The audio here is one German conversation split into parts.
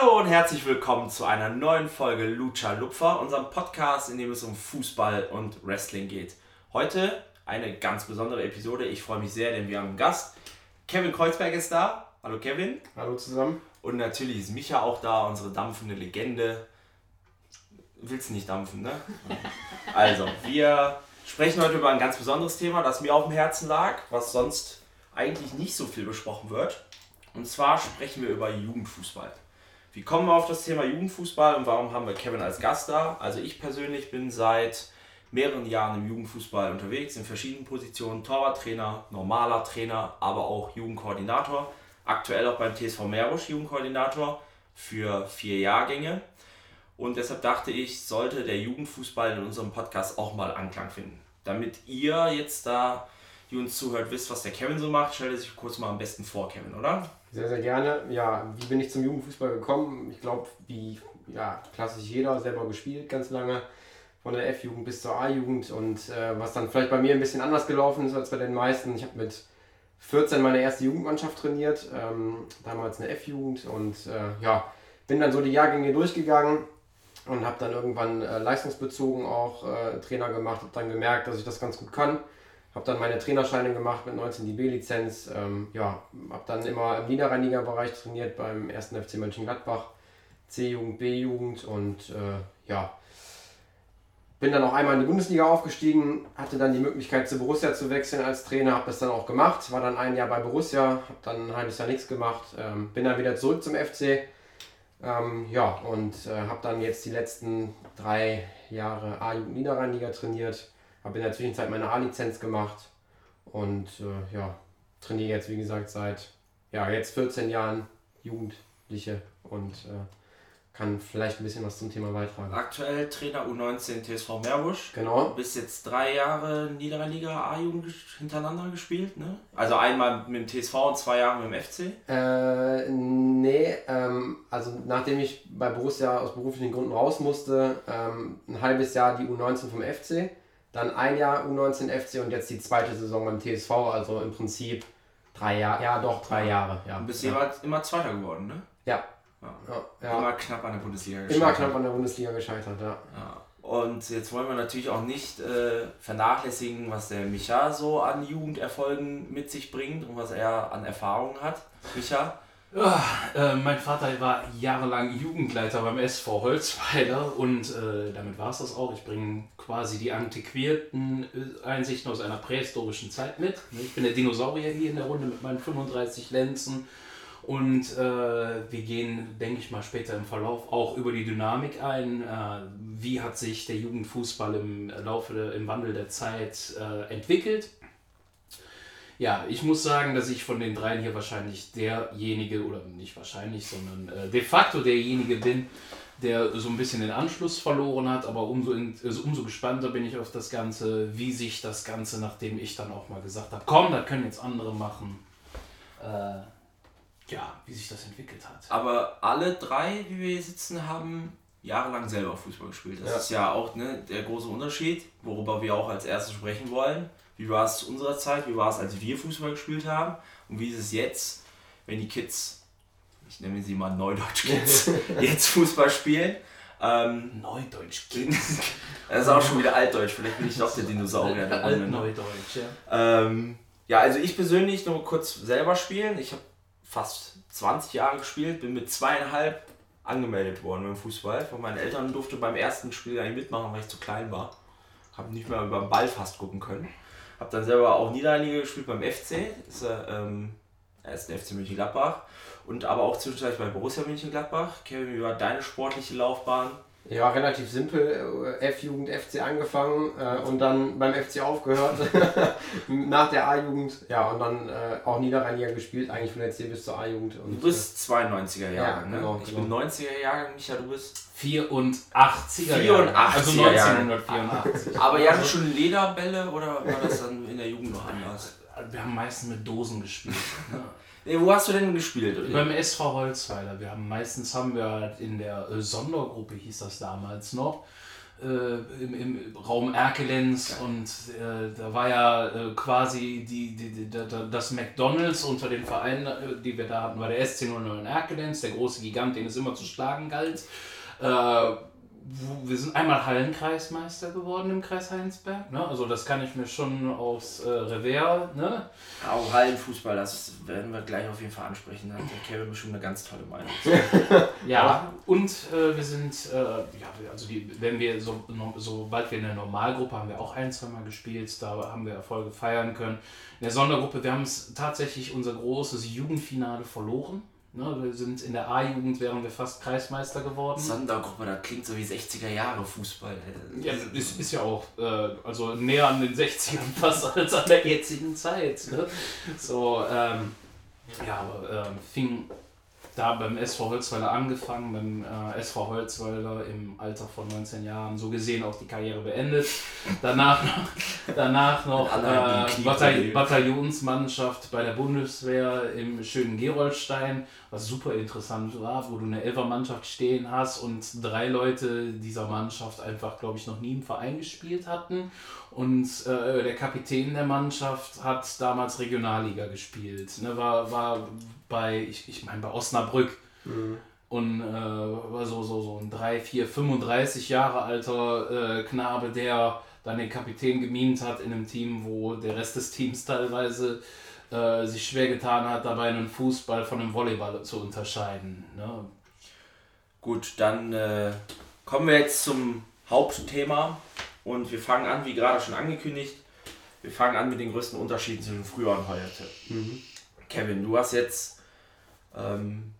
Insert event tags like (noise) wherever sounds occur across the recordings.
Hallo und herzlich willkommen zu einer neuen Folge Lucha Lupfer, unserem Podcast, in dem es um Fußball und Wrestling geht. Heute eine ganz besondere Episode. Ich freue mich sehr, denn wir haben einen Gast. Kevin Kreuzberg ist da. Hallo Kevin. Hallo zusammen. Und natürlich ist Micha auch da, unsere dampfende Legende. Willst du nicht dampfen, ne? (laughs) Also, wir sprechen heute über ein ganz besonderes Thema, das mir auf dem Herzen lag, was sonst eigentlich nicht so viel besprochen wird. Und zwar sprechen wir über Jugendfußball. Wie kommen wir auf das Thema Jugendfußball und warum haben wir Kevin als Gast da? Also ich persönlich bin seit mehreren Jahren im Jugendfußball unterwegs, in verschiedenen Positionen, Torwarttrainer, normaler Trainer, aber auch Jugendkoordinator. Aktuell auch beim TSV Meerbusch Jugendkoordinator für vier Jahrgänge. Und deshalb dachte ich, sollte der Jugendfußball in unserem Podcast auch mal Anklang finden. Damit ihr jetzt da, die uns zuhört, wisst, was der Kevin so macht, stellt sich kurz mal am besten vor, Kevin, oder? Sehr, sehr gerne. Ja, wie bin ich zum Jugendfußball gekommen? Ich glaube, wie ja, klassisch jeder, selber gespielt ganz lange, von der F-Jugend bis zur A-Jugend. Und äh, was dann vielleicht bei mir ein bisschen anders gelaufen ist als bei den meisten. Ich habe mit 14 meine erste Jugendmannschaft trainiert, ähm, damals eine F-Jugend. Und äh, ja, bin dann so die Jahrgänge durchgegangen und habe dann irgendwann äh, leistungsbezogen auch äh, Trainer gemacht, habe dann gemerkt, dass ich das ganz gut kann habe dann meine Trainerscheine gemacht mit 19 die B-Lizenz. Ähm, ja, habe dann immer im Niederrheiniger-Bereich trainiert beim 1. FC Mönchengladbach, C-Jugend, B-Jugend und äh, ja, bin dann auch einmal in die Bundesliga aufgestiegen, hatte dann die Möglichkeit zu Borussia zu wechseln als Trainer, habe das dann auch gemacht, war dann ein Jahr bei Borussia, habe dann ein halbes Jahr nichts gemacht, ähm, bin dann wieder zurück zum FC. Ähm, ja, und äh, habe dann jetzt die letzten drei Jahre A-Jugend Niederrheiniger trainiert habe in der Zwischenzeit meine A-Lizenz gemacht und äh, ja, trainiere jetzt, wie gesagt, seit ja, jetzt 14 Jahren Jugendliche und äh, kann vielleicht ein bisschen was zum Thema beitragen. Aktuell Trainer U19 TSV Meerbusch. Genau. Du bist jetzt drei Jahre Niederrheiniger A-Jugend hintereinander gespielt, ne? Also einmal mit dem TSV und zwei Jahre mit dem FC? Äh, nee, ähm, also nachdem ich bei Borussia aus beruflichen Gründen raus musste, ähm, ein halbes Jahr die U19 vom FC dann ein Jahr U19 FC und jetzt die zweite Saison beim TSV, also im Prinzip drei Jahre, ja doch, drei Jahre. Ja. Du bist ja. jeweils immer Zweiter geworden, ne? Ja. ja. ja. Immer knapp an der Bundesliga gescheitert. Immer knapp an der Bundesliga gescheitert, ja. Und jetzt wollen wir natürlich auch nicht äh, vernachlässigen, was der Micha so an Jugenderfolgen mit sich bringt und was er an Erfahrungen hat. Micha, äh, mein Vater war jahrelang Jugendleiter beim SV Holzweiler und äh, damit war es das auch. Ich bringe quasi die antiquierten äh, Einsichten aus einer prähistorischen Zeit mit. Ich bin der Dinosaurier hier in der Runde mit meinen 35 Lenzen und äh, wir gehen, denke ich mal, später im Verlauf auch über die Dynamik ein. Äh, wie hat sich der Jugendfußball im Laufe, im Wandel der Zeit äh, entwickelt? Ja, ich muss sagen, dass ich von den dreien hier wahrscheinlich derjenige, oder nicht wahrscheinlich, sondern äh, de facto derjenige bin, der so ein bisschen den Anschluss verloren hat, aber umso, in, also umso gespannter bin ich auf das Ganze, wie sich das Ganze, nachdem ich dann auch mal gesagt habe, komm, das können jetzt andere machen, äh, ja, wie sich das entwickelt hat. Aber alle drei, wie wir hier sitzen, haben jahrelang selber Fußball gespielt. Das ja. ist ja auch ne, der große Unterschied, worüber wir auch als erstes sprechen wollen. Wie war es zu unserer Zeit? Wie war es, als wir Fußball gespielt haben? Und wie ist es jetzt, wenn die Kids, ich nenne sie mal Neudeutsch-Kids, (laughs) jetzt Fußball spielen? Ähm, Neudeutsch-Kids. (laughs) das ist auch schon wieder Altdeutsch, vielleicht bin ich doch der Dinosaurier der Runde. Ne? Altneudeutsch, ja. Ähm, ja, also ich persönlich nur kurz selber spielen. Ich habe fast 20 Jahre gespielt, bin mit zweieinhalb angemeldet worden beim Fußball. Von meinen Eltern durfte beim ersten Spiel gar nicht mitmachen, weil ich zu klein war. Habe nicht mehr über den Ball fast gucken können. Habe dann selber auch Niederliga gespielt beim FC. Ist, ähm, ist der FC Mönchengladbach. Und aber auch zwischenzeitlich bei Borussia Mönchengladbach. Kevin, wie war deine sportliche Laufbahn? Ja, relativ simpel. Äh, F-Jugend, FC angefangen äh, und dann beim FC aufgehört. (laughs) Nach der A-Jugend. Ja, und dann äh, auch Niederrheiniger gespielt, eigentlich von der C bis zur A-Jugend. Du bist 92er Jahre, ja, ne? Genau, ich genau. bin 90er Jahre, Micha, du bist 84er 84 also 1984. Aber ja, schon Lederbälle oder war das dann in der Jugend noch anders? Wir haben meistens mit Dosen gespielt. Ne? Wo hast du denn gespielt? Beim SV Holzweiler. Wir haben meistens haben wir in der äh, Sondergruppe hieß das damals noch äh, im, im Raum Erkelenz ja. und äh, da war ja äh, quasi die, die, die, das McDonalds unter den Vereinen, äh, die wir da hatten, war der SC 00 in Erkelenz, der große Gigant, den es immer zu schlagen galt. Wir sind einmal Hallenkreismeister geworden im Kreis Heinsberg. Ne? Also das kann ich mir schon aufs äh, Revers. Ne? Auch Hallenfußball, das werden wir gleich auf jeden Fall ansprechen. Da hat der Kevin schon eine ganz tolle Meinung. (laughs) ja, und äh, wir sind, äh, ja, also die, wenn wir, so, sobald wir in der Normalgruppe haben wir auch ein, zwei Mal gespielt, da haben wir Erfolge feiern können. In der Sondergruppe, wir haben es tatsächlich unser großes Jugendfinale verloren. Ne, wir sind in der A-Jugend wären wir fast Kreismeister geworden. Sondergruppe, das klingt so wie 60er Jahre Fußball. Ja, ist, ist ja auch äh, also näher an den 60ern fast als an der jetzigen Zeit. Ne? So, ähm, ja, aber ähm, fing da beim SV Holzweiler angefangen, beim äh, SV Holzweiler im Alter von 19 Jahren so gesehen auch die Karriere beendet. Danach noch, (laughs) danach noch äh, Bataillonsmannschaft bei der Bundeswehr im schönen Gerolstein, was super interessant war, wo du eine Elfermannschaft stehen hast und drei Leute dieser Mannschaft einfach, glaube ich, noch nie im Verein gespielt hatten. Und äh, der Kapitän der Mannschaft hat damals Regionalliga gespielt. Ne, war, war bei, ich, ich meine, bei Osnabrück. Mhm. Und äh, war so, so, so ein 3, 4, 35 Jahre alter äh, Knabe, der dann den Kapitän gemimt hat in einem Team, wo der Rest des Teams teilweise äh, sich schwer getan hat, dabei einen Fußball von einem Volleyball zu unterscheiden. Ne? Gut, dann äh, kommen wir jetzt zum Hauptthema und wir fangen an, wie gerade schon angekündigt, wir fangen an mit den größten Unterschieden zwischen früher und heute. Mhm. Kevin, du hast jetzt ähm,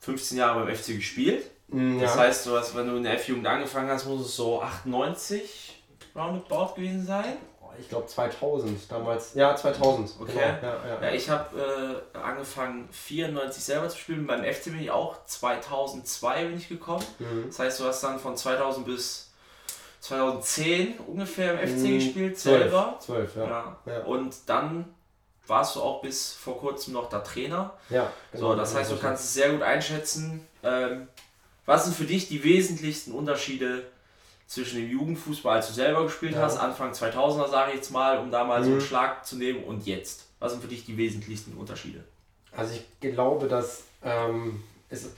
15 Jahre beim FC gespielt. Mm, das heißt, du hast, wenn du in der F-Jugend angefangen hast, muss es so 98 roundabout gewesen sein. Ich glaube 2000 damals. Ja, 2000. Okay. Genau. Ja, ja. ja, ich habe äh, angefangen 94 selber zu spielen. Beim FC bin ich auch 2002 bin ich gekommen. Mhm. Das heißt, du hast dann von 2000 bis 2010 ungefähr im FC mhm. gespielt 12, selber. 12, ja. ja. Und dann warst du auch bis vor kurzem noch der Trainer. Ja. Genau, so, das heißt, du kannst es sehr gut einschätzen. Ähm, was sind für dich die wesentlichsten Unterschiede zwischen dem Jugendfußball, als du selber gespielt ja. hast, Anfang 2000er sage ich jetzt mal, um da mal mhm. so einen mhm. Schlag zu nehmen, und jetzt? Was sind für dich die wesentlichsten Unterschiede? Also ich glaube, dass ähm, es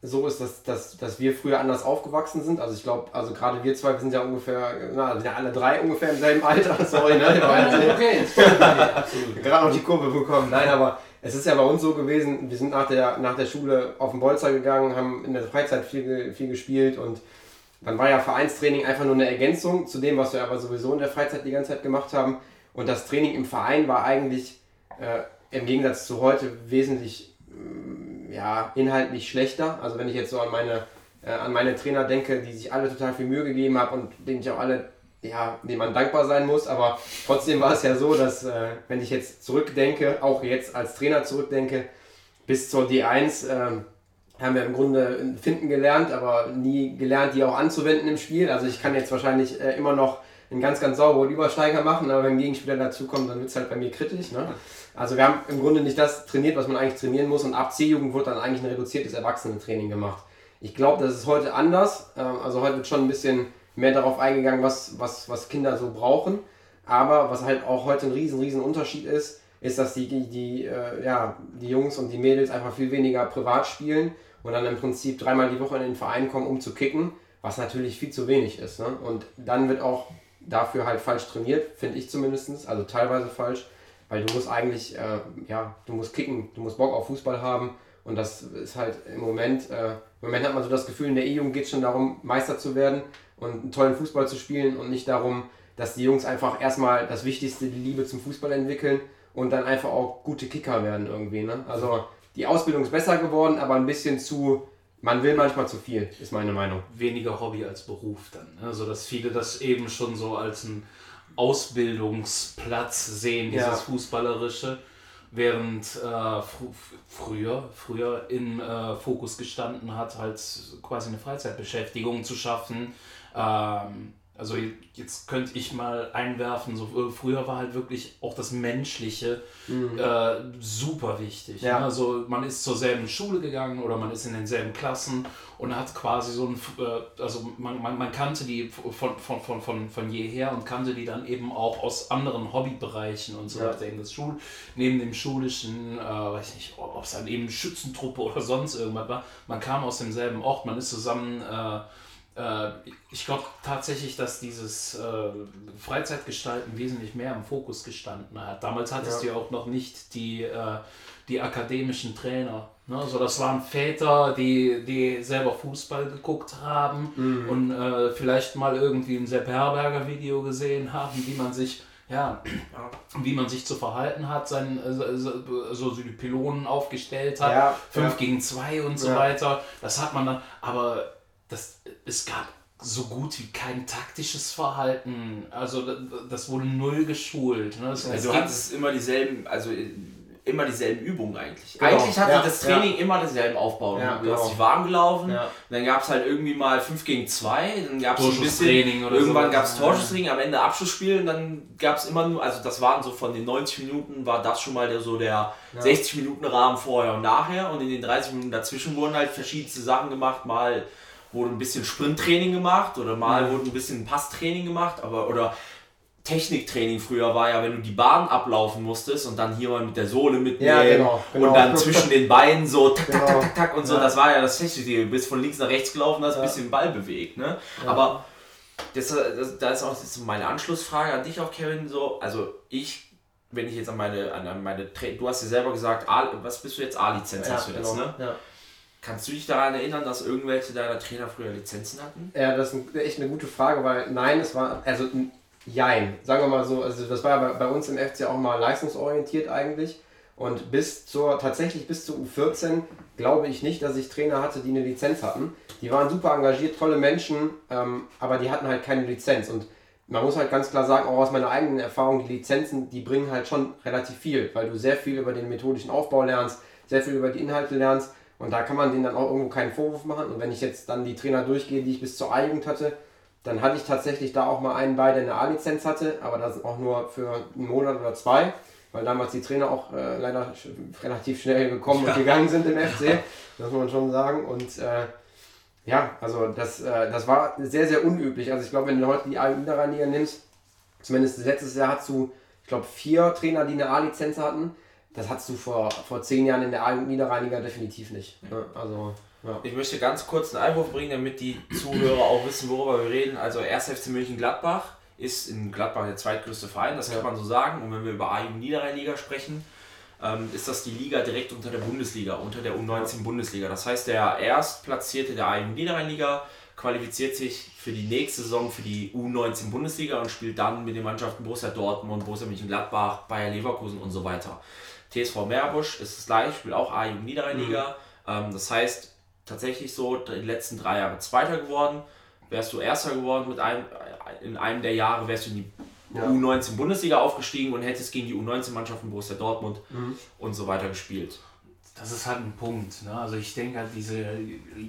so ist, dass, dass, dass wir früher anders aufgewachsen sind. Also ich glaube, also gerade wir zwei, wir sind ja ungefähr, na, sind ja alle drei ungefähr im selben Alter. (laughs) Sorry, ne? okay, (laughs) absolut. Gerade noch die Kurve bekommen. Nein, aber es ist ja bei uns so gewesen, wir sind nach der, nach der Schule auf den Bolzer gegangen, haben in der Freizeit viel, viel gespielt und dann war ja Vereinstraining einfach nur eine Ergänzung zu dem, was wir aber sowieso in der Freizeit die ganze Zeit gemacht haben. Und das Training im Verein war eigentlich äh, im Gegensatz zu heute wesentlich ja, inhaltlich schlechter. Also wenn ich jetzt so an meine, äh, an meine Trainer denke, die sich alle total viel Mühe gegeben haben und denen ich auch alle, ja, denen man dankbar sein muss. Aber trotzdem war es ja so, dass äh, wenn ich jetzt zurückdenke, auch jetzt als Trainer zurückdenke, bis zur D1 äh, haben wir im Grunde finden gelernt, aber nie gelernt, die auch anzuwenden im Spiel. Also ich kann jetzt wahrscheinlich äh, immer noch einen ganz, ganz sauberen Übersteiger machen, aber wenn ein Gegenspieler dazukommt, dann wird es halt bei mir kritisch. Ne? Also wir haben im Grunde nicht das trainiert, was man eigentlich trainieren muss und ab C-Jugend wurde dann eigentlich ein reduziertes Erwachsenentraining gemacht. Ich glaube, das ist heute anders. Ähm, also heute wird schon ein bisschen mehr darauf eingegangen, was, was, was Kinder so brauchen. Aber was halt auch heute ein riesen, riesen Unterschied ist, ist, dass die, die, die, äh, ja, die Jungs und die Mädels einfach viel weniger privat spielen und dann im Prinzip dreimal die Woche in den Verein kommen, um zu kicken, was natürlich viel zu wenig ist. Ne? Und dann wird auch dafür halt falsch trainiert, finde ich zumindest, also teilweise falsch. Weil du musst eigentlich, äh, ja, du musst kicken, du musst Bock auf Fußball haben. Und das ist halt im Moment, äh, im Moment hat man so das Gefühl, in der E-Jugend geht es schon darum, Meister zu werden und einen tollen Fußball zu spielen und nicht darum, dass die Jungs einfach erstmal das Wichtigste, die Liebe zum Fußball entwickeln und dann einfach auch gute Kicker werden irgendwie. Ne? Also die Ausbildung ist besser geworden, aber ein bisschen zu, man will manchmal zu viel, ist meine Meinung. Weniger Hobby als Beruf dann. Ne? Also dass viele das eben schon so als ein Ausbildungsplatz sehen, dieses ja. Fußballerische, während äh, fr früher, früher im äh, Fokus gestanden hat, halt quasi eine Freizeitbeschäftigung zu schaffen, ähm, also jetzt könnte ich mal einwerfen, so äh, früher war halt wirklich auch das Menschliche mhm. äh, super wichtig. Ja. Ne? Also man ist zur selben Schule gegangen oder man ist in denselben Klassen und hat quasi so ein, äh, also man, man, man kannte die von, von, von, von, von jeher und kannte die dann eben auch aus anderen Hobbybereichen und so weiter. Ja. Das Schul, neben dem schulischen, äh, weiß nicht, ob es dann eben Schützentruppe (laughs) oder sonst irgendwas war, man kam aus demselben Ort, man ist zusammen äh, äh, ich glaube tatsächlich, dass dieses äh, Freizeitgestalten wesentlich mehr im Fokus gestanden hat. Damals hattest ja. du ja auch noch nicht die, äh, die akademischen Trainer. Ne? Also das waren Väter, die, die selber Fußball geguckt haben mhm. und äh, vielleicht mal irgendwie ein Sepp Herberger Video gesehen haben, wie man sich ja, wie man sich zu verhalten hat, sein, also die Pylonen aufgestellt hat, ja, 5 ja. gegen 2 und so ja. weiter. Das hat man dann, aber das, es gab so gut wie kein taktisches Verhalten. Also das wurde null geschult. Ne? Das, also du hattest immer dieselben, also immer dieselben Übungen eigentlich. Genau. Eigentlich hatte ja, das Training ja. immer denselben Aufbau. Ja, du genau. hast dich warm gelaufen, dann gab es halt irgendwie mal 5 gegen 2, dann gab es ein bisschen, oder irgendwann gab es Torschusstraining, am Ende Abschlussspiel und dann gab es immer nur, also das waren so von den 90 Minuten war das schon mal der, so der 60 Minuten Rahmen vorher und nachher und in den 30 Minuten dazwischen wurden halt verschiedenste Sachen gemacht, mal wurde ein bisschen Sprinttraining gemacht oder mal mhm. wurde ein bisschen Passtraining gemacht, aber oder Techniktraining früher war ja, wenn du die Bahn ablaufen musstest und dann hier mal mit der Sohle mitnehmen ja, genau, genau. und dann zwischen den Beinen so tak, tak, tak, tak, tak und so, ja. das war ja das Technische. Du bist von links nach rechts gelaufen, hast ja. ein bisschen den Ball bewegt. Ne? Aber das, das, das ist auch das ist meine Anschlussfrage an dich auch, Kevin. So, also ich, wenn ich jetzt an meine, an meine, du hast ja selber gesagt, A, was bist du jetzt? A-Lizenz hast du jetzt, genau. ne? Kannst du dich daran erinnern, dass irgendwelche deiner Trainer früher Lizenzen hatten? Ja, das ist echt eine gute Frage, weil nein, es war, also jein, sagen wir mal so, also das war bei, bei uns im FC auch mal leistungsorientiert eigentlich. Und bis zur, tatsächlich bis zur U14 glaube ich nicht, dass ich Trainer hatte, die eine Lizenz hatten. Die waren super engagiert, tolle Menschen, ähm, aber die hatten halt keine Lizenz. Und man muss halt ganz klar sagen, auch aus meiner eigenen Erfahrung, die Lizenzen, die bringen halt schon relativ viel, weil du sehr viel über den methodischen Aufbau lernst, sehr viel über die Inhalte lernst und da kann man denen dann auch irgendwo keinen Vorwurf machen. Und wenn ich jetzt dann die Trainer durchgehe, die ich bis zur A-Jugend hatte, dann hatte ich tatsächlich da auch mal einen bei, der eine A-Lizenz hatte, aber das auch nur für einen Monat oder zwei, weil damals die Trainer auch äh, leider sch relativ schnell gekommen ja. und gegangen sind im FC, das muss man schon sagen. Und äh, ja, also das, äh, das war sehr, sehr unüblich. Also ich glaube, wenn du heute die A-Niederrheiniger nimmst, zumindest letztes Jahr hast du, ich glaube, vier Trainer, die eine A-Lizenz hatten. Das hattest du vor, vor zehn Jahren in der A-Niederrheiniger definitiv nicht. Ne? Also, ja. Ich möchte ganz kurz einen Einwurf bringen, damit die Zuhörer auch wissen, worüber wir reden. Also 1. FC München-Gladbach ist in Gladbach der zweitgrößte Verein, das kann man so sagen. Und wenn wir über A-Niederrheiniger sprechen, ähm, ist das die Liga direkt unter der Bundesliga, unter der U19-Bundesliga. Das heißt, der Erstplatzierte der A-Niederrheiniger qualifiziert sich für die nächste Saison für die U19-Bundesliga und spielt dann mit den Mannschaften Borussia Dortmund, Borussia Mönchengladbach, Bayer Leverkusen und so weiter. TSV Meerbusch ist das gleiche, spielt auch A-Jugend Niederrheiniger. Mhm. Ähm, das heißt, tatsächlich so, die letzten drei Jahre Zweiter geworden. Wärst du Erster geworden mit einem, in einem der Jahre, wärst du in die ja. U19 Bundesliga aufgestiegen und hättest gegen die U19-Mannschaften Borussia Dortmund mhm. und so weiter gespielt das ist halt ein Punkt. Ne? Also ich denke halt, diese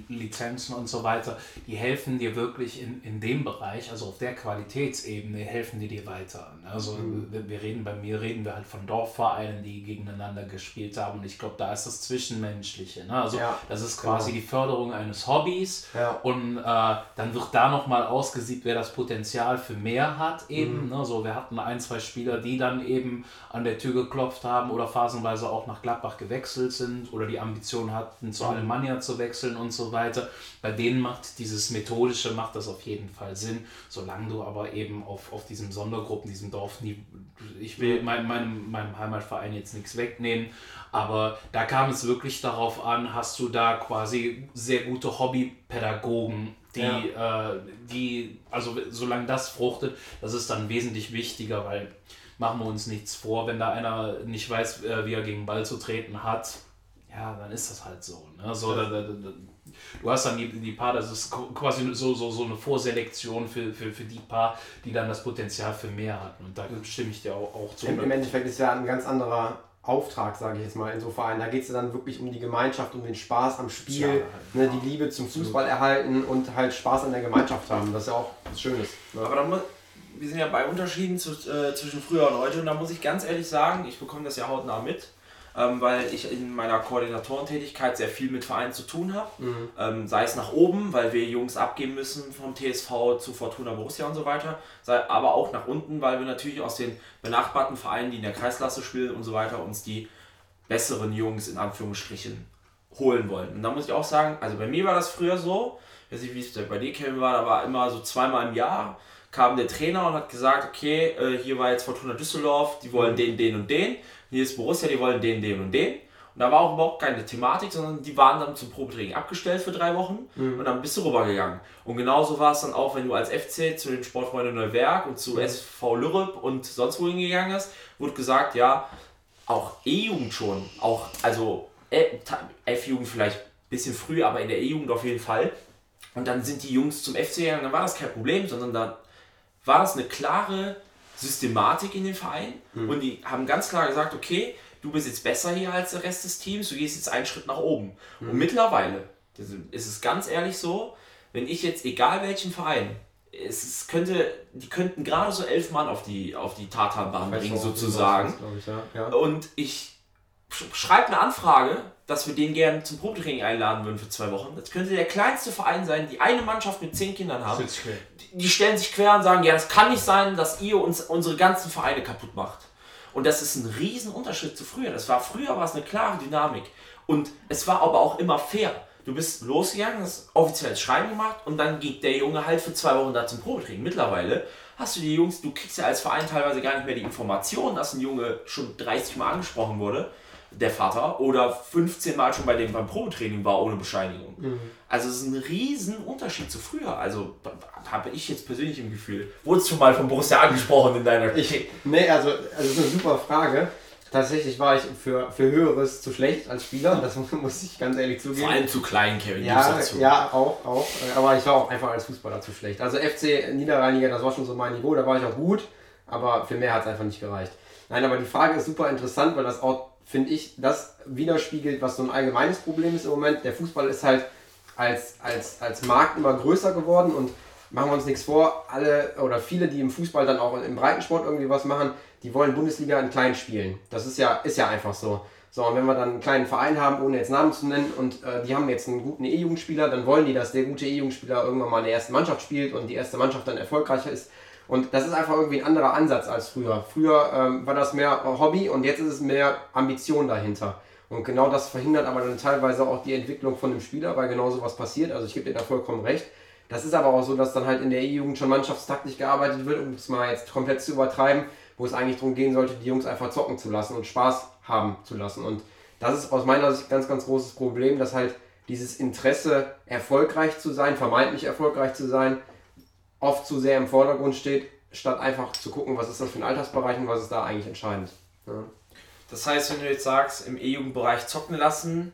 Lizenzen und so weiter, die helfen dir wirklich in, in dem Bereich, also auf der Qualitätsebene, helfen die dir weiter. Ne? Also mhm. wir reden, bei mir reden wir halt von Dorfvereinen, die gegeneinander gespielt haben und ich glaube, da ist das Zwischenmenschliche. Ne? Also ja, das ist quasi genau. die Förderung eines Hobbys ja. und äh, dann wird da nochmal ausgesiebt, wer das Potenzial für mehr hat eben. Mhm. Ne? So, wir hatten ein, zwei Spieler, die dann eben an der Tür geklopft haben oder phasenweise auch nach Gladbach gewechselt sind sind oder die Ambition hatten, zu Alemannia zu wechseln und so weiter. Bei denen macht dieses Methodische, macht das auf jeden Fall Sinn, solange du aber eben auf, auf diesem Sondergruppen, diesem Dorf, ich will mein, mein, meinem Heimatverein jetzt nichts wegnehmen, aber da kam es wirklich darauf an, hast du da quasi sehr gute Hobbypädagogen die, ja. äh, die, also solange das fruchtet, das ist dann wesentlich wichtiger, weil machen wir uns nichts vor, wenn da einer nicht weiß, äh, wie er gegen Ball zu treten hat, ja, dann ist das halt so. Ne? so da, da, da, du hast dann die, die Paar, das ist quasi so, so, so eine Vorselektion für, für, für die Paar, die dann das Potenzial für mehr hatten. Und da stimme ich dir auch, auch zu. Im, Im Endeffekt ist ja ein ganz anderer Auftrag, sage ich jetzt mal, in so Vereinen. Da geht es ja dann wirklich um die Gemeinschaft, um den Spaß am Spiel, ne, die Liebe zum Fußball erhalten und halt Spaß an der Gemeinschaft haben. Das ist ja auch was Schönes. Ne? Aber dann wir sind ja bei Unterschieden zu, äh, zwischen früher und heute und da muss ich ganz ehrlich sagen, ich bekomme das ja hautnah mit ähm, weil ich in meiner Koordinatorentätigkeit sehr viel mit Vereinen zu tun habe. Mhm. Ähm, sei es nach oben, weil wir Jungs abgeben müssen vom TSV zu Fortuna Borussia und so weiter, sei, aber auch nach unten, weil wir natürlich aus den benachbarten Vereinen, die in der Kreisklasse spielen und so weiter, uns die besseren Jungs in Anführungsstrichen holen wollen. Und da muss ich auch sagen, also bei mir war das früher so, ich weiß nicht, wie es bei dir, Kevin, war, da war immer so zweimal im Jahr kam der Trainer und hat gesagt, okay, äh, hier war jetzt Fortuna Düsseldorf, die wollen mhm. den, den und den hier ist Borussia, die wollen den, den und den. Und da war auch überhaupt keine Thematik, sondern die waren dann zum Probetraining abgestellt für drei Wochen mhm. und dann bist du rübergegangen. Und genauso war es dann auch, wenn du als FC zu den Sportfreunden Neuwerk und zu mhm. SV Lürrep und sonst wo hingegangen bist, wurde gesagt, ja, auch E-Jugend schon, auch, also F-Jugend vielleicht ein bisschen früh, aber in der E-Jugend auf jeden Fall. Und dann sind die Jungs zum FC gegangen, dann war das kein Problem, sondern dann war das eine klare Systematik in den Verein mhm. und die haben ganz klar gesagt, okay, du bist jetzt besser hier als der Rest des Teams, du gehst jetzt einen Schritt nach oben. Mhm. Und mittlerweile ist es ganz ehrlich so, wenn ich jetzt, egal welchen Verein, es könnte, die könnten gerade so elf Mann auf die, auf die Tatanbahn bringen, sozusagen. Ich, ja. Ja. Und ich schreibe eine Anfrage, dass wir den gerne zum Probetraining einladen würden für zwei Wochen. Das könnte der kleinste Verein sein, die eine Mannschaft mit zehn Kindern haben. Die stellen sich quer und sagen, ja, das kann nicht sein, dass ihr uns unsere ganzen Vereine kaputt macht. Und das ist ein Riesenunterschied zu früher. Das war früher war es eine klare Dynamik. Und es war aber auch immer fair. Du bist losgegangen, hast offizielles Schreiben gemacht und dann geht der Junge halt für zwei Wochen da zum Probetraining. Mittlerweile hast du die Jungs, du kriegst ja als Verein teilweise gar nicht mehr die Information, dass ein Junge schon 30 Mal angesprochen wurde der Vater, oder 15 Mal schon bei dem beim Probetraining war ohne Bescheinigung. Mhm. Also es ist ein riesen Unterschied zu früher. Also habe ich jetzt persönlich im Gefühl. Wurdest schon mal von Borussia angesprochen in deiner... Ich, nee, also, also das ist eine super Frage. Tatsächlich war ich für, für Höheres zu schlecht als Spieler, das (laughs) muss ich ganz ehrlich zugeben. Vor allem zu klein, Kevin. Ja, ja auch, auch. Aber ich war auch einfach als Fußballer zu schlecht. Also FC Niederrheiniger, das war schon so mein Niveau, da war ich auch gut, aber für mehr hat es einfach nicht gereicht. Nein, aber die Frage ist super interessant, weil das auch finde ich, das widerspiegelt, was so ein allgemeines Problem ist im Moment. Der Fußball ist halt als, als, als Markt immer größer geworden und machen wir uns nichts vor, alle oder viele, die im Fußball dann auch im Breitensport irgendwie was machen, die wollen Bundesliga in klein spielen. Das ist ja, ist ja einfach so. So, und wenn wir dann einen kleinen Verein haben, ohne jetzt Namen zu nennen, und äh, die haben jetzt einen guten E-Jugendspieler, dann wollen die, dass der gute E-Jugendspieler irgendwann mal in der ersten Mannschaft spielt und die erste Mannschaft dann erfolgreicher ist. Und das ist einfach irgendwie ein anderer Ansatz als früher. Früher ähm, war das mehr Hobby und jetzt ist es mehr Ambition dahinter. Und genau das verhindert aber dann teilweise auch die Entwicklung von dem Spieler, weil genau sowas passiert. Also ich gebe dir da vollkommen recht. Das ist aber auch so, dass dann halt in der E-Jugend schon mannschaftstaktisch gearbeitet wird, um es mal jetzt komplett zu übertreiben, wo es eigentlich darum gehen sollte, die Jungs einfach zocken zu lassen und Spaß haben zu lassen. Und das ist aus meiner Sicht ein ganz, ganz großes Problem, dass halt dieses Interesse, erfolgreich zu sein, vermeintlich erfolgreich zu sein, oft zu sehr im Vordergrund steht, statt einfach zu gucken, was ist das für ein Altersbereich und was ist da eigentlich entscheidend. Ja. Das heißt, wenn du jetzt sagst, im E-Jugendbereich zocken lassen,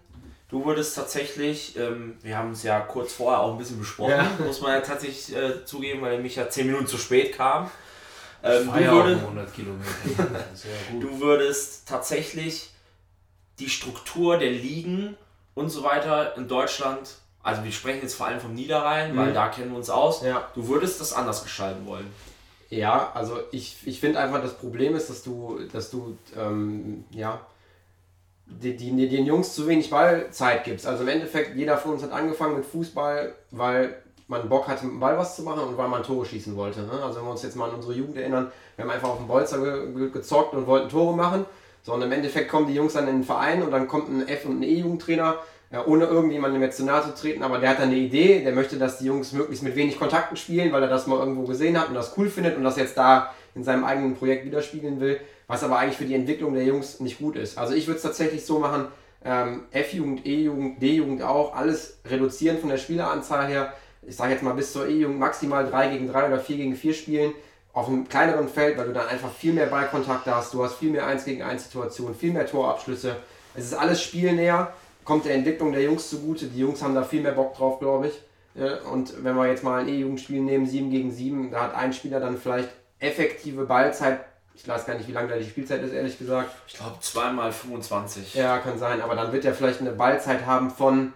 du würdest tatsächlich, ähm, wir haben es ja kurz vorher auch ein bisschen besprochen, ja. muss man ja tatsächlich äh, zugeben, weil mich ja 10 Minuten zu spät kam. Ähm, du, würdest, (laughs) du würdest tatsächlich die Struktur der Ligen und so weiter in Deutschland also wir sprechen jetzt vor allem vom Niederrhein, mhm. weil da kennen wir uns aus. Ja. Du würdest das anders gestalten wollen. Ja, also ich, ich finde einfach, das Problem ist, dass du, dass du ähm, ja, die, die, den Jungs zu wenig Ballzeit gibst. Also im Endeffekt, jeder von uns hat angefangen mit Fußball, weil man Bock hatte, mit dem Ball was zu machen und weil man Tore schießen wollte. Ne? Also wenn wir uns jetzt mal an unsere Jugend erinnern, wir haben einfach auf dem Bolzer ge ge gezockt und wollten Tore machen. So, und im Endeffekt kommen die Jungs dann in den Verein und dann kommt ein F- und ein E-Jugendtrainer ja, ohne irgendjemandem jetzt zu nahe zu treten, aber der hat dann eine Idee, der möchte, dass die Jungs möglichst mit wenig Kontakten spielen, weil er das mal irgendwo gesehen hat und das cool findet und das jetzt da in seinem eigenen Projekt widerspiegeln will, was aber eigentlich für die Entwicklung der Jungs nicht gut ist. Also ich würde es tatsächlich so machen, ähm, F-Jugend, E-Jugend, D-Jugend auch, alles reduzieren von der Spieleranzahl her. Ich sage jetzt mal bis zur E-Jugend maximal 3 gegen 3 oder 4 gegen 4 spielen auf einem kleineren Feld, weil du dann einfach viel mehr Ballkontakte hast, du hast viel mehr 1 gegen 1 Situationen, viel mehr Torabschlüsse. Es ist alles spielnäher kommt der Entwicklung der Jungs zugute. Die Jungs haben da viel mehr Bock drauf, glaube ich. Und wenn wir jetzt mal ein E-Jugendspiel nehmen, 7 gegen 7, da hat ein Spieler dann vielleicht effektive Ballzeit Ich weiß gar nicht, wie lange da die Spielzeit ist, ehrlich gesagt. Ich glaube, zweimal 25. Ja, kann sein. Aber dann wird er vielleicht eine Ballzeit haben von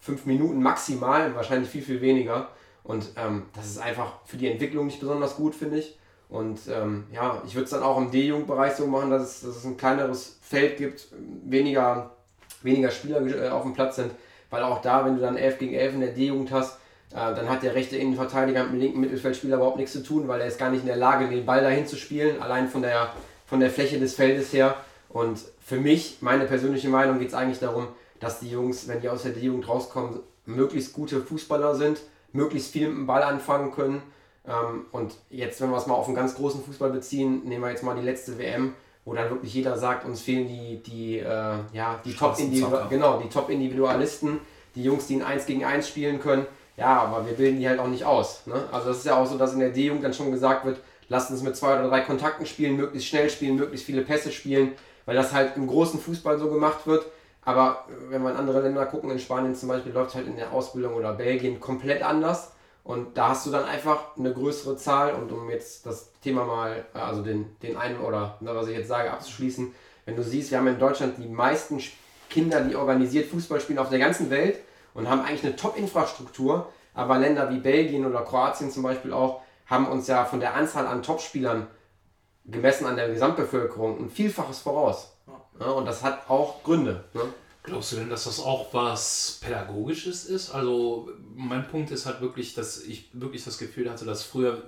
fünf Minuten maximal, wahrscheinlich viel, viel weniger. Und ähm, das ist einfach für die Entwicklung nicht besonders gut, finde ich. Und ähm, ja, ich würde es dann auch im D-Jugendbereich so machen, dass es, dass es ein kleineres Feld gibt, weniger, weniger Spieler äh, auf dem Platz sind. Weil auch da, wenn du dann 11 gegen 11 in der D-Jugend hast, äh, dann hat der rechte Innenverteidiger mit dem linken Mittelfeldspieler überhaupt nichts zu tun, weil er ist gar nicht in der Lage, den Ball dahin zu spielen, allein von der, von der Fläche des Feldes her. Und für mich, meine persönliche Meinung, geht es eigentlich darum, dass die Jungs, wenn die aus der D-Jugend rauskommen, möglichst gute Fußballer sind, möglichst viel mit dem Ball anfangen können. Ähm, und jetzt, wenn wir es mal auf einen ganz großen Fußball beziehen, nehmen wir jetzt mal die letzte WM, wo dann wirklich jeder sagt, uns fehlen die, die, äh, ja, die Top-Individualisten, genau, die Top-Individualisten, die Jungs, die ein 1 gegen 1 spielen können. Ja, aber wir bilden die halt auch nicht aus. Ne? Also das ist ja auch so, dass in der D-Jugend dann schon gesagt wird, lasst uns mit zwei oder drei Kontakten spielen, möglichst schnell spielen, möglichst viele Pässe spielen, weil das halt im großen Fußball so gemacht wird. Aber wenn wir in andere Länder gucken, in Spanien zum Beispiel, läuft halt in der Ausbildung oder Belgien komplett anders. Und da hast du dann einfach eine größere Zahl. Und um jetzt das Thema mal, also den, den einen oder was ich jetzt sage, abzuschließen, wenn du siehst, wir haben in Deutschland die meisten Kinder, die organisiert Fußball spielen auf der ganzen Welt und haben eigentlich eine Top-Infrastruktur. Aber Länder wie Belgien oder Kroatien zum Beispiel auch haben uns ja von der Anzahl an Topspielern gemessen an der Gesamtbevölkerung ein Vielfaches voraus. Ja, und das hat auch Gründe. Ne? Glaubst du denn, dass das auch was Pädagogisches ist? Also mein Punkt ist halt wirklich, dass ich wirklich das Gefühl hatte, dass früher,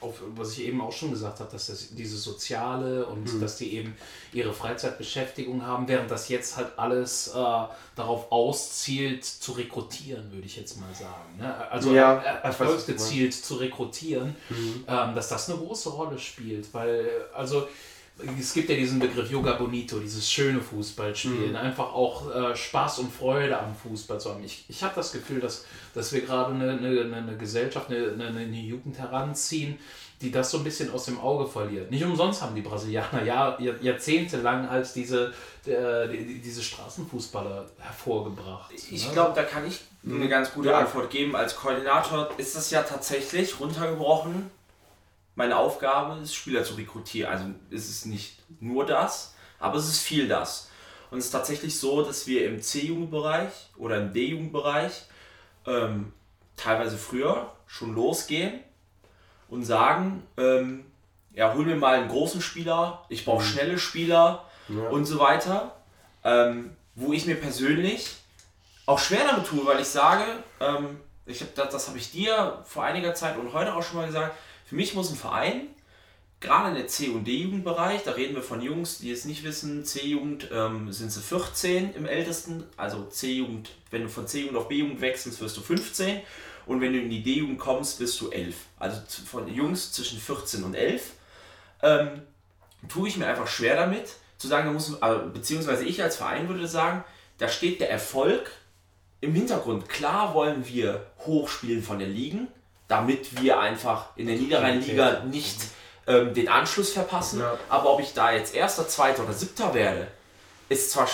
auf, was ich eben auch schon gesagt habe, dass das dieses Soziale und mhm. dass die eben ihre Freizeitbeschäftigung haben, während das jetzt halt alles äh, darauf auszielt, zu rekrutieren, würde ich jetzt mal sagen. Ne? Also ja, erfolgsgezielt zu rekrutieren, mhm. ähm, dass das eine große Rolle spielt, weil also es gibt ja diesen Begriff Yoga Bonito, dieses schöne Fußballspielen, mhm. einfach auch äh, Spaß und Freude am Fußball zu haben. Ich, ich habe das Gefühl, dass, dass wir gerade eine, eine, eine Gesellschaft, eine, eine, eine Jugend heranziehen, die das so ein bisschen aus dem Auge verliert. Nicht umsonst haben die Brasilianer Jahr, jahrzehntelang als diese, äh, diese Straßenfußballer hervorgebracht. Ich ne? glaube, da kann ich eine mhm. ganz gute Antwort geben. Als Koordinator ist das ja tatsächlich runtergebrochen meine Aufgabe ist, Spieler zu rekrutieren. Also ist es nicht nur das, aber es ist viel das. Und es ist tatsächlich so, dass wir im C-Jugendbereich oder im D-Jugendbereich ähm, teilweise früher schon losgehen und sagen, ähm, ja, hol mir mal einen großen Spieler, ich brauche mhm. schnelle Spieler ja. und so weiter. Ähm, wo ich mir persönlich auch schwer damit tue, weil ich sage, ähm, ich hab, das, das habe ich dir vor einiger Zeit und heute auch schon mal gesagt, für mich muss ein Verein, gerade in der C- und D-Jugendbereich, da reden wir von Jungs, die es nicht wissen, C-Jugend ähm, sind sie 14 im ältesten, also C-Jugend, wenn du von C-Jugend auf B-Jugend wechselst, wirst du 15 und wenn du in die D-Jugend kommst, bist du 11. Also von Jungs zwischen 14 und 11. Ähm, tue ich mir einfach schwer damit, zu sagen, muss, beziehungsweise ich als Verein würde sagen, da steht der Erfolg im Hintergrund. Klar wollen wir hochspielen von der Ligen, damit wir einfach in der Niederrheinliga nicht ähm, den Anschluss verpassen. Ja. Aber ob ich da jetzt Erster, Zweiter oder Siebter werde, ist zwar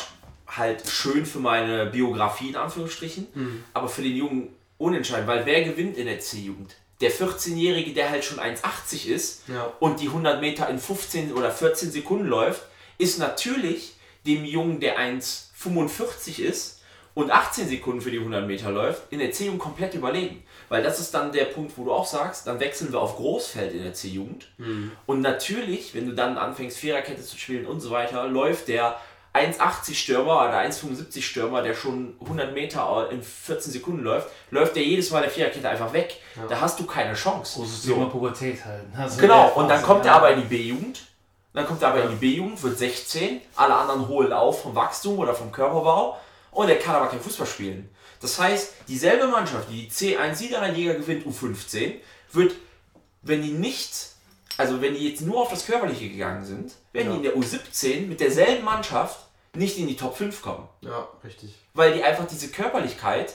halt schön für meine Biografie in Anführungsstrichen, mhm. aber für den Jungen unentscheidend, weil wer gewinnt in der C-Jugend? Der 14-Jährige, der halt schon 1,80 ist ja. und die 100 Meter in 15 oder 14 Sekunden läuft, ist natürlich dem Jungen, der 1,45 ist und 18 Sekunden für die 100 Meter läuft, in der C-Jugend komplett überlegen. Weil das ist dann der Punkt, wo du auch sagst, dann wechseln wir auf Großfeld in der C-Jugend. Mhm. Und natürlich, wenn du dann anfängst, Viererkette zu spielen und so weiter, läuft der 1,80 Stürmer oder 1,75 Stürmer, der schon 100 Meter in 14 Sekunden läuft, läuft der jedes Mal der Viererkette einfach weg. Ja. Da hast du keine Chance. Großes so. Thema Pubertät halt. Also genau, und dann kommt er aber in die B-Jugend. Dann kommt er aber in die B-Jugend, wird 16. Alle anderen holen auf vom Wachstum oder vom Körperbau. Und er kann aber kein Fußball spielen. Das heißt, dieselbe Mannschaft, die die C1 Niederrhein-Liga gewinnt, U15, wird, wenn die nicht, also wenn die jetzt nur auf das Körperliche gegangen sind, werden ja. die in der U17 mit derselben Mannschaft nicht in die Top 5 kommen. Ja, richtig. Weil die einfach diese Körperlichkeit,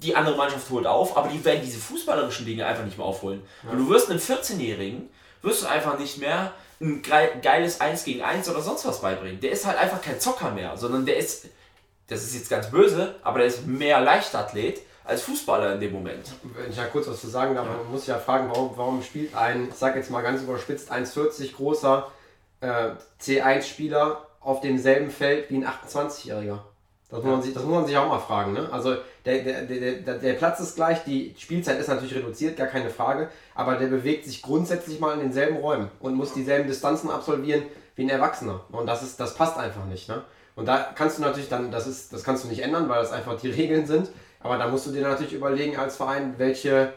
die andere Mannschaft holt auf, aber die werden diese fußballerischen Dinge einfach nicht mehr aufholen. Ja. Und du wirst einem 14-Jährigen, wirst du einfach nicht mehr ein geiles 1 gegen 1 oder sonst was beibringen. Der ist halt einfach kein Zocker mehr, sondern der ist das ist jetzt ganz böse, aber der ist mehr Leichtathlet als Fußballer in dem Moment. Wenn ich ja kurz was zu sagen darf, man muss ja fragen, warum, warum spielt ein, ich sag jetzt mal ganz überspitzt, 1,40 großer äh, C1-Spieler auf demselben Feld wie ein 28-Jähriger? Das, muss man sich, das muss man sich auch mal fragen. Ne? Also der, der, der, der Platz ist gleich, die Spielzeit ist natürlich reduziert, gar keine Frage, aber der bewegt sich grundsätzlich mal in denselben Räumen und muss dieselben Distanzen absolvieren wie ein Erwachsener. Und das, ist, das passt einfach nicht. Ne? Und da kannst du natürlich dann, das, ist, das kannst du nicht ändern, weil das einfach die Regeln sind, aber da musst du dir natürlich überlegen als Verein, welche,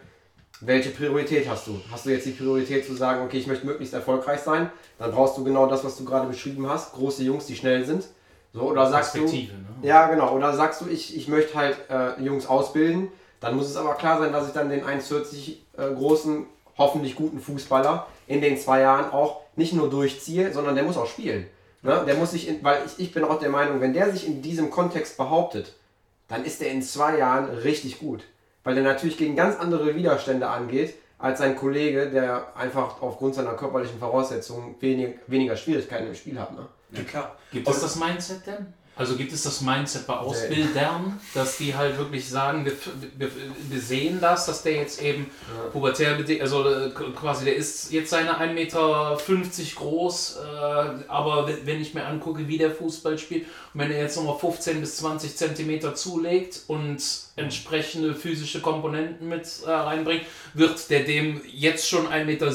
welche Priorität hast du? Hast du jetzt die Priorität zu sagen, okay, ich möchte möglichst erfolgreich sein, dann brauchst du genau das, was du gerade beschrieben hast, große Jungs, die schnell sind so, oder sagst du. Ne? Ja, genau. Oder sagst du, ich, ich möchte halt äh, Jungs ausbilden. Dann muss es aber klar sein, dass ich dann den 1,40 äh, großen, hoffentlich guten Fußballer in den zwei Jahren auch nicht nur durchziehe, sondern der muss auch spielen. Ne? Der muss sich, in, weil ich, ich bin auch der Meinung, wenn der sich in diesem Kontext behauptet, dann ist er in zwei Jahren richtig gut. Weil der natürlich gegen ganz andere Widerstände angeht, als sein Kollege, der einfach aufgrund seiner körperlichen Voraussetzungen wenig, weniger Schwierigkeiten im Spiel hat. Ne? Ja, klar. Gibt es das Mindset denn? Also gibt es das Mindset bei Ausbildern, dass die halt wirklich sagen, wir, wir, wir sehen das, dass der jetzt eben ja. pubertär also äh, quasi der ist jetzt seine 1,50 Meter groß, äh, aber wenn ich mir angucke, wie der Fußball spielt, und wenn er jetzt nochmal 15 bis 20 Zentimeter zulegt und entsprechende physische Komponenten mit äh, reinbringt, wird der dem jetzt schon 1,70 Meter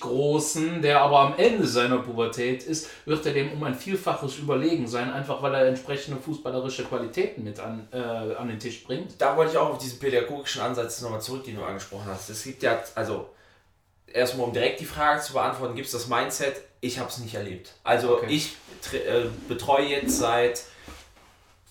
großen, der aber am Ende seiner Pubertät ist, wird er dem um ein Vielfaches überlegen sein, einfach weil er entsprechende fußballerische Qualitäten mit an, äh, an den Tisch bringt. Da wollte ich auch auf diesen pädagogischen Ansatz nochmal zurück, den du angesprochen hast. Es gibt ja, also erstmal um direkt die Frage zu beantworten, gibt es das Mindset? Ich habe es nicht erlebt. Also okay. ich äh, betreue jetzt seit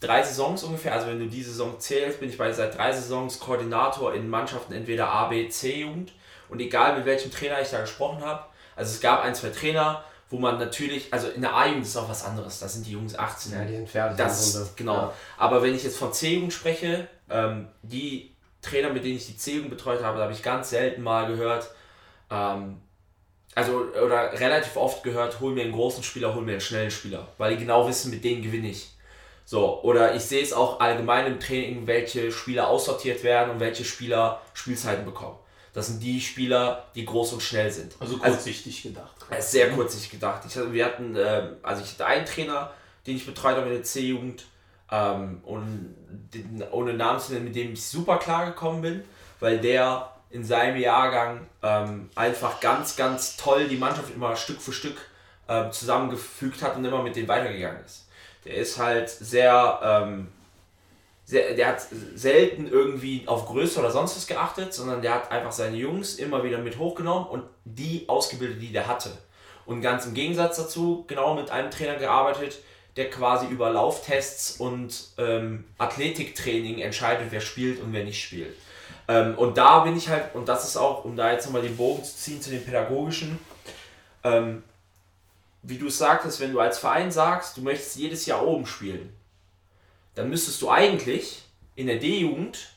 drei Saisons ungefähr, also wenn du die Saison zählst, bin ich bei seit drei Saisons Koordinator in Mannschaften entweder A, B, C Jugend und egal mit welchem Trainer ich da gesprochen habe, also es gab ein, zwei Trainer, wo man natürlich, also in der A-Jugend ist auch was anderes, da sind die Jungs 18. Ja, die sind fertig. Das, genau. Ja. Aber wenn ich jetzt von C-Jugend spreche, ähm, die Trainer, mit denen ich die C-Jugend betreut habe, da habe ich ganz selten mal gehört, ähm, also oder relativ oft gehört, hol mir einen großen Spieler, hol mir einen schnellen Spieler, weil die genau wissen, mit denen gewinne ich. So, oder ich sehe es auch allgemein im Training, welche Spieler aussortiert werden und welche Spieler Spielzeiten bekommen. Das sind die Spieler, die groß und schnell sind. Also, also kurzsichtig also, gedacht. Sehr kurzsichtig gedacht. Ich, wir hatten, äh, also ich hatte einen Trainer, den ich betreut habe in der C-Jugend ähm, und den, ohne Namen zu nennen, mit dem ich super klar gekommen bin, weil der in seinem Jahrgang ähm, einfach ganz, ganz toll die Mannschaft immer Stück für Stück äh, zusammengefügt hat und immer mit denen weitergegangen ist der ist halt sehr, ähm, sehr, der hat selten irgendwie auf Größe oder sonst was geachtet, sondern der hat einfach seine Jungs immer wieder mit hochgenommen und die ausgebildet, die der hatte. Und ganz im Gegensatz dazu, genau mit einem Trainer gearbeitet, der quasi über Lauftests und ähm, Athletiktraining entscheidet, wer spielt und wer nicht spielt. Ähm, und da bin ich halt, und das ist auch, um da jetzt nochmal den Bogen zu ziehen zu den pädagogischen, ähm, wie du sagtest, wenn du als Verein sagst, du möchtest jedes Jahr oben spielen, dann müsstest du eigentlich in der D-Jugend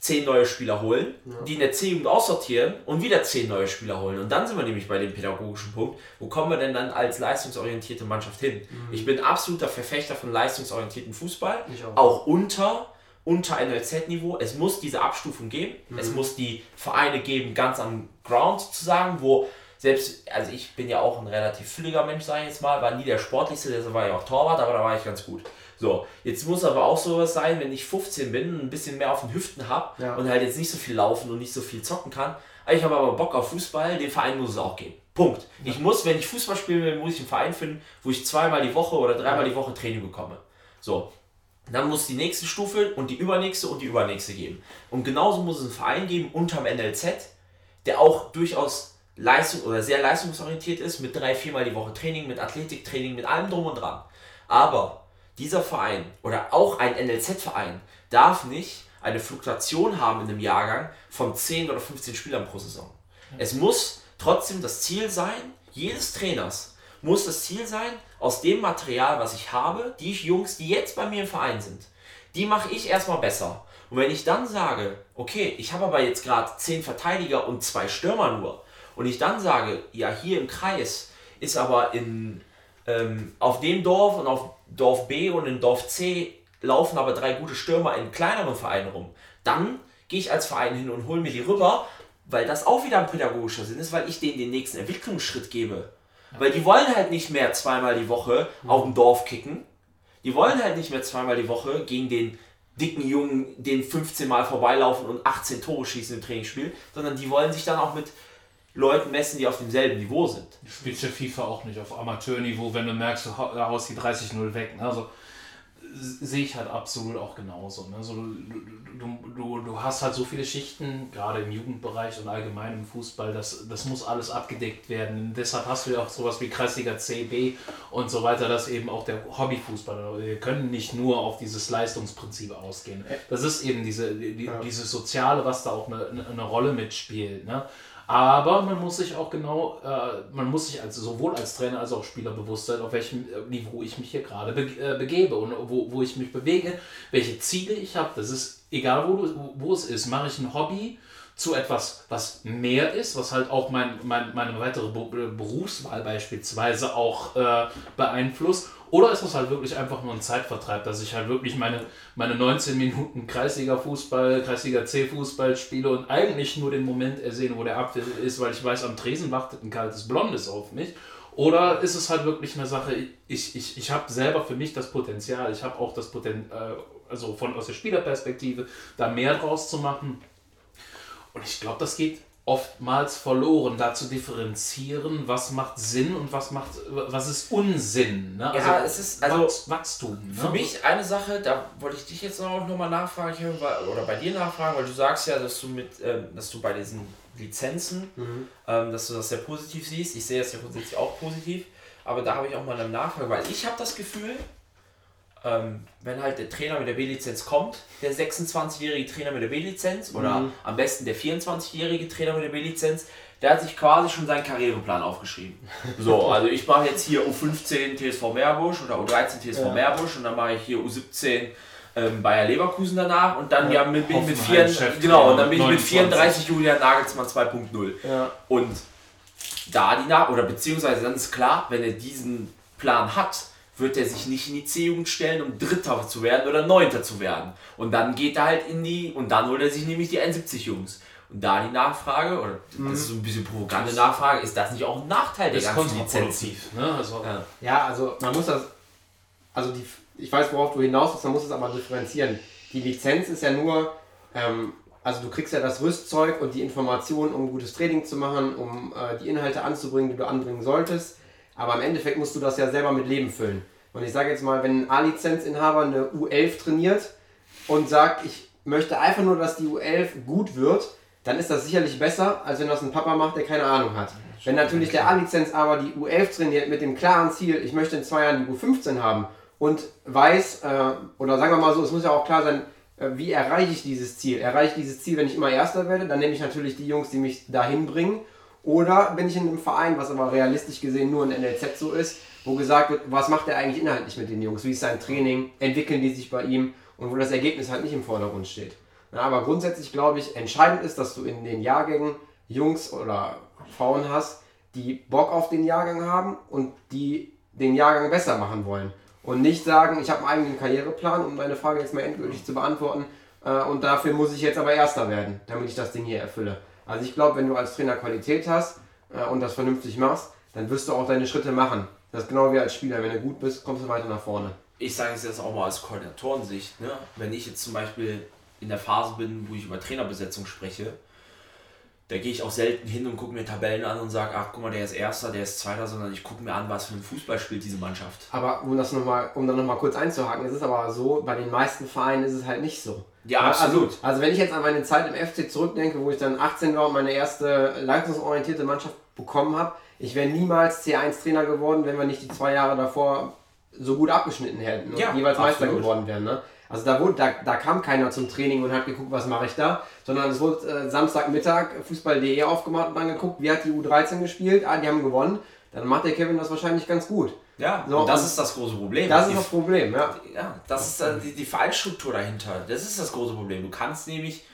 zehn neue Spieler holen, ja. die in der C-Jugend aussortieren und wieder zehn neue Spieler holen. Und dann sind wir nämlich bei dem pädagogischen Punkt, wo kommen wir denn dann als leistungsorientierte Mannschaft hin? Mhm. Ich bin absoluter Verfechter von leistungsorientierten Fußball, auch. auch. unter unter NLZ-Niveau. Es muss diese Abstufung geben. Mhm. Es muss die Vereine geben, ganz am Ground zu sagen, wo selbst, also ich bin ja auch ein relativ fülliger Mensch, sage ich jetzt mal, war nie der sportlichste, deshalb war ja auch Torwart, aber da war ich ganz gut. So, jetzt muss aber auch sowas sein, wenn ich 15 bin, ein bisschen mehr auf den Hüften habe ja. und halt jetzt nicht so viel laufen und nicht so viel zocken kann. Ich habe aber Bock auf Fußball, den Verein muss es auch geben. Punkt. Ja. Ich muss, wenn ich Fußball spielen will, muss ich einen Verein finden, wo ich zweimal die Woche oder dreimal die Woche Training bekomme. So. Dann muss die nächste Stufe und die übernächste und die übernächste geben. Und genauso muss es einen Verein geben unterm NLZ, der auch durchaus Leistung oder sehr leistungsorientiert ist, mit drei, viermal die Woche Training, mit Athletiktraining, mit allem drum und dran. Aber dieser Verein oder auch ein NLZ-Verein darf nicht eine Fluktuation haben in einem Jahrgang von 10 oder 15 Spielern pro Saison. Es muss trotzdem das Ziel sein, jedes Trainers muss das Ziel sein, aus dem Material, was ich habe, die Jungs, die jetzt bei mir im Verein sind, die mache ich erstmal besser. Und wenn ich dann sage, okay, ich habe aber jetzt gerade 10 Verteidiger und zwei Stürmer nur, und ich dann sage, ja, hier im Kreis ist aber in, ähm, auf dem Dorf und auf Dorf B und in Dorf C laufen aber drei gute Stürmer in kleineren Vereinen rum, dann gehe ich als Verein hin und hole mir die rüber, weil das auch wieder ein pädagogischer Sinn ist, weil ich denen den nächsten Entwicklungsschritt gebe. Weil die wollen halt nicht mehr zweimal die Woche auf dem Dorf kicken. Die wollen halt nicht mehr zweimal die Woche gegen den dicken Jungen, den 15 Mal vorbeilaufen und 18 Tore schießen im Trainingsspiel, sondern die wollen sich dann auch mit Leuten messen, die auf demselben Niveau sind. Du spielst ja FIFA auch nicht auf Amateurniveau, wenn du merkst, du haust die 30-0 weg. Ne? Also sehe ich halt absolut auch genauso. Ne? So, du, du, du, du hast halt so viele Schichten, gerade im Jugendbereich und allgemein im Fußball, das, das muss alles abgedeckt werden. deshalb hast du ja auch sowas wie Kreisliga C, B und so weiter, dass eben auch der Hobbyfußballer, wir können nicht nur auf dieses Leistungsprinzip ausgehen. Das ist eben diese, die, ja. dieses Soziale, was da auch eine, eine Rolle mitspielt. Ne? Aber man muss sich auch genau, äh, man muss sich also sowohl als Trainer als auch Spieler bewusst sein, auf welchem äh, Niveau ich mich hier gerade be äh, begebe und wo, wo ich mich bewege, welche Ziele ich habe. Das ist egal, wo, du, wo es ist. Mache ich ein Hobby zu etwas, was mehr ist, was halt auch mein, mein, meine weitere Berufswahl beispielsweise auch äh, beeinflusst oder ist das halt wirklich einfach nur ein Zeitvertreib, dass ich halt wirklich meine, meine 19 Minuten Kreisliga-Fußball, Kreisliga-C-Fußball spiele und eigentlich nur den Moment ersehne, wo der Apfel ist, weil ich weiß, am Tresen wartet ein kaltes Blondes auf mich. Oder ist es halt wirklich eine Sache, ich, ich, ich habe selber für mich das Potenzial, ich habe auch das Potenzial, äh, also von aus der Spielerperspektive, da mehr draus zu machen. Und ich glaube, das geht oftmals verloren, da zu differenzieren, was macht Sinn und was macht, was ist Unsinn. Ne? Also ja, es ist also Wachstum. Ne? Für mich eine Sache, da wollte ich dich jetzt auch nochmal nachfragen oder bei dir nachfragen, weil du sagst ja, dass du mit, äh, dass du bei diesen Lizenzen, mhm. ähm, dass du das sehr positiv siehst. Ich sehe das ja grundsätzlich auch positiv, aber da habe ich auch mal eine Nachfrage, weil ich habe das Gefühl, ähm, wenn halt der Trainer mit der B-Lizenz kommt, der 26-jährige Trainer mit der B-Lizenz oder mhm. am besten der 24-jährige Trainer mit der B-Lizenz, der hat sich quasi schon seinen Karriereplan aufgeschrieben. So, (laughs) also ich mache jetzt hier U15 TSV Meerbusch oder U13 TSV ja. Meerbusch und dann mache ich hier U17 ähm, Bayer Leverkusen danach und dann ja, ja mit, bin ich mit, vier, genau, und dann bin ich mit 34 Julian Nagelsmann 2.0. Ja. Und da die nach oder beziehungsweise dann ist klar, wenn er diesen Plan hat, wird er sich nicht in die C-Jugend stellen, um Dritter zu werden oder Neunter zu werden. Und dann geht er halt in die, und dann holt er sich nämlich die 71-Jungs. Und da die Nachfrage, oder mhm. das ist so ein bisschen provokante Nachfrage, ist das nicht auch ein Nachteil der ganzen Lizenz? Ne? Also, ja. ja, also man muss das, also die, ich weiß, worauf du hinaus willst, man muss es aber differenzieren. Die Lizenz ist ja nur, ähm, also du kriegst ja das Rüstzeug und die Informationen, um gutes Training zu machen, um äh, die Inhalte anzubringen, die du anbringen solltest. Aber im Endeffekt musst du das ja selber mit Leben füllen. Und ich sage jetzt mal, wenn ein A-Lizenzinhaber eine U11 trainiert und sagt, ich möchte einfach nur, dass die U11 gut wird, dann ist das sicherlich besser, als wenn das ein Papa macht, der keine Ahnung hat. Wenn natürlich der A-Lizenz aber die U11 trainiert mit dem klaren Ziel, ich möchte in zwei Jahren die U15 haben und weiß, äh, oder sagen wir mal so, es muss ja auch klar sein, äh, wie erreiche ich dieses Ziel? Erreiche ich dieses Ziel, wenn ich immer Erster werde? Dann nehme ich natürlich die Jungs, die mich dahin bringen oder bin ich in einem Verein, was aber realistisch gesehen nur ein NLZ so ist, wo gesagt wird, was macht er eigentlich inhaltlich mit den Jungs? Wie ist sein Training? Entwickeln die sich bei ihm? Und wo das Ergebnis halt nicht im Vordergrund steht. Ja, aber grundsätzlich glaube ich, entscheidend ist, dass du in den Jahrgängen Jungs oder Frauen hast, die Bock auf den Jahrgang haben und die den Jahrgang besser machen wollen. Und nicht sagen, ich habe einen eigenen Karriereplan, um meine Frage jetzt mal endgültig zu beantworten, äh, und dafür muss ich jetzt aber Erster werden, damit ich das Ding hier erfülle. Also ich glaube, wenn du als Trainer Qualität hast äh, und das vernünftig machst, dann wirst du auch deine Schritte machen. Das ist genau wie als Spieler. Wenn du gut bist, kommst du weiter nach vorne. Ich sage es jetzt auch mal aus Koordinatorensicht. Ne? Wenn ich jetzt zum Beispiel in der Phase bin, wo ich über Trainerbesetzung spreche, da gehe ich auch selten hin und gucke mir Tabellen an und sage, ach guck mal, der ist Erster, der ist Zweiter, sondern ich gucke mir an, was für ein Fußball spielt diese Mannschaft. Aber um das noch mal, um dann nochmal kurz einzuhaken, es ist aber so, bei den meisten Vereinen ist es halt nicht so. Ja, absolut. Also, also wenn ich jetzt an meine Zeit im FC zurückdenke, wo ich dann 18 war und meine erste leistungsorientierte Mannschaft bekommen habe, ich wäre niemals C1-Trainer geworden, wenn wir nicht die zwei Jahre davor so gut abgeschnitten hätten und ja, jeweils Meister geworden wären. Ne? Also da, wurde, da, da kam keiner zum Training und hat geguckt, was mache ich da, sondern es wurde äh, Samstagmittag Fußball.de aufgemacht und dann geguckt, wie hat die U13 gespielt, ah, die haben gewonnen, dann macht der Kevin das wahrscheinlich ganz gut. Ja, so, und das ist das große Problem. Das ist das Problem, ja. Ja, das ist äh, die, die Vereinsstruktur dahinter. Das ist das große Problem. Du kannst nämlich,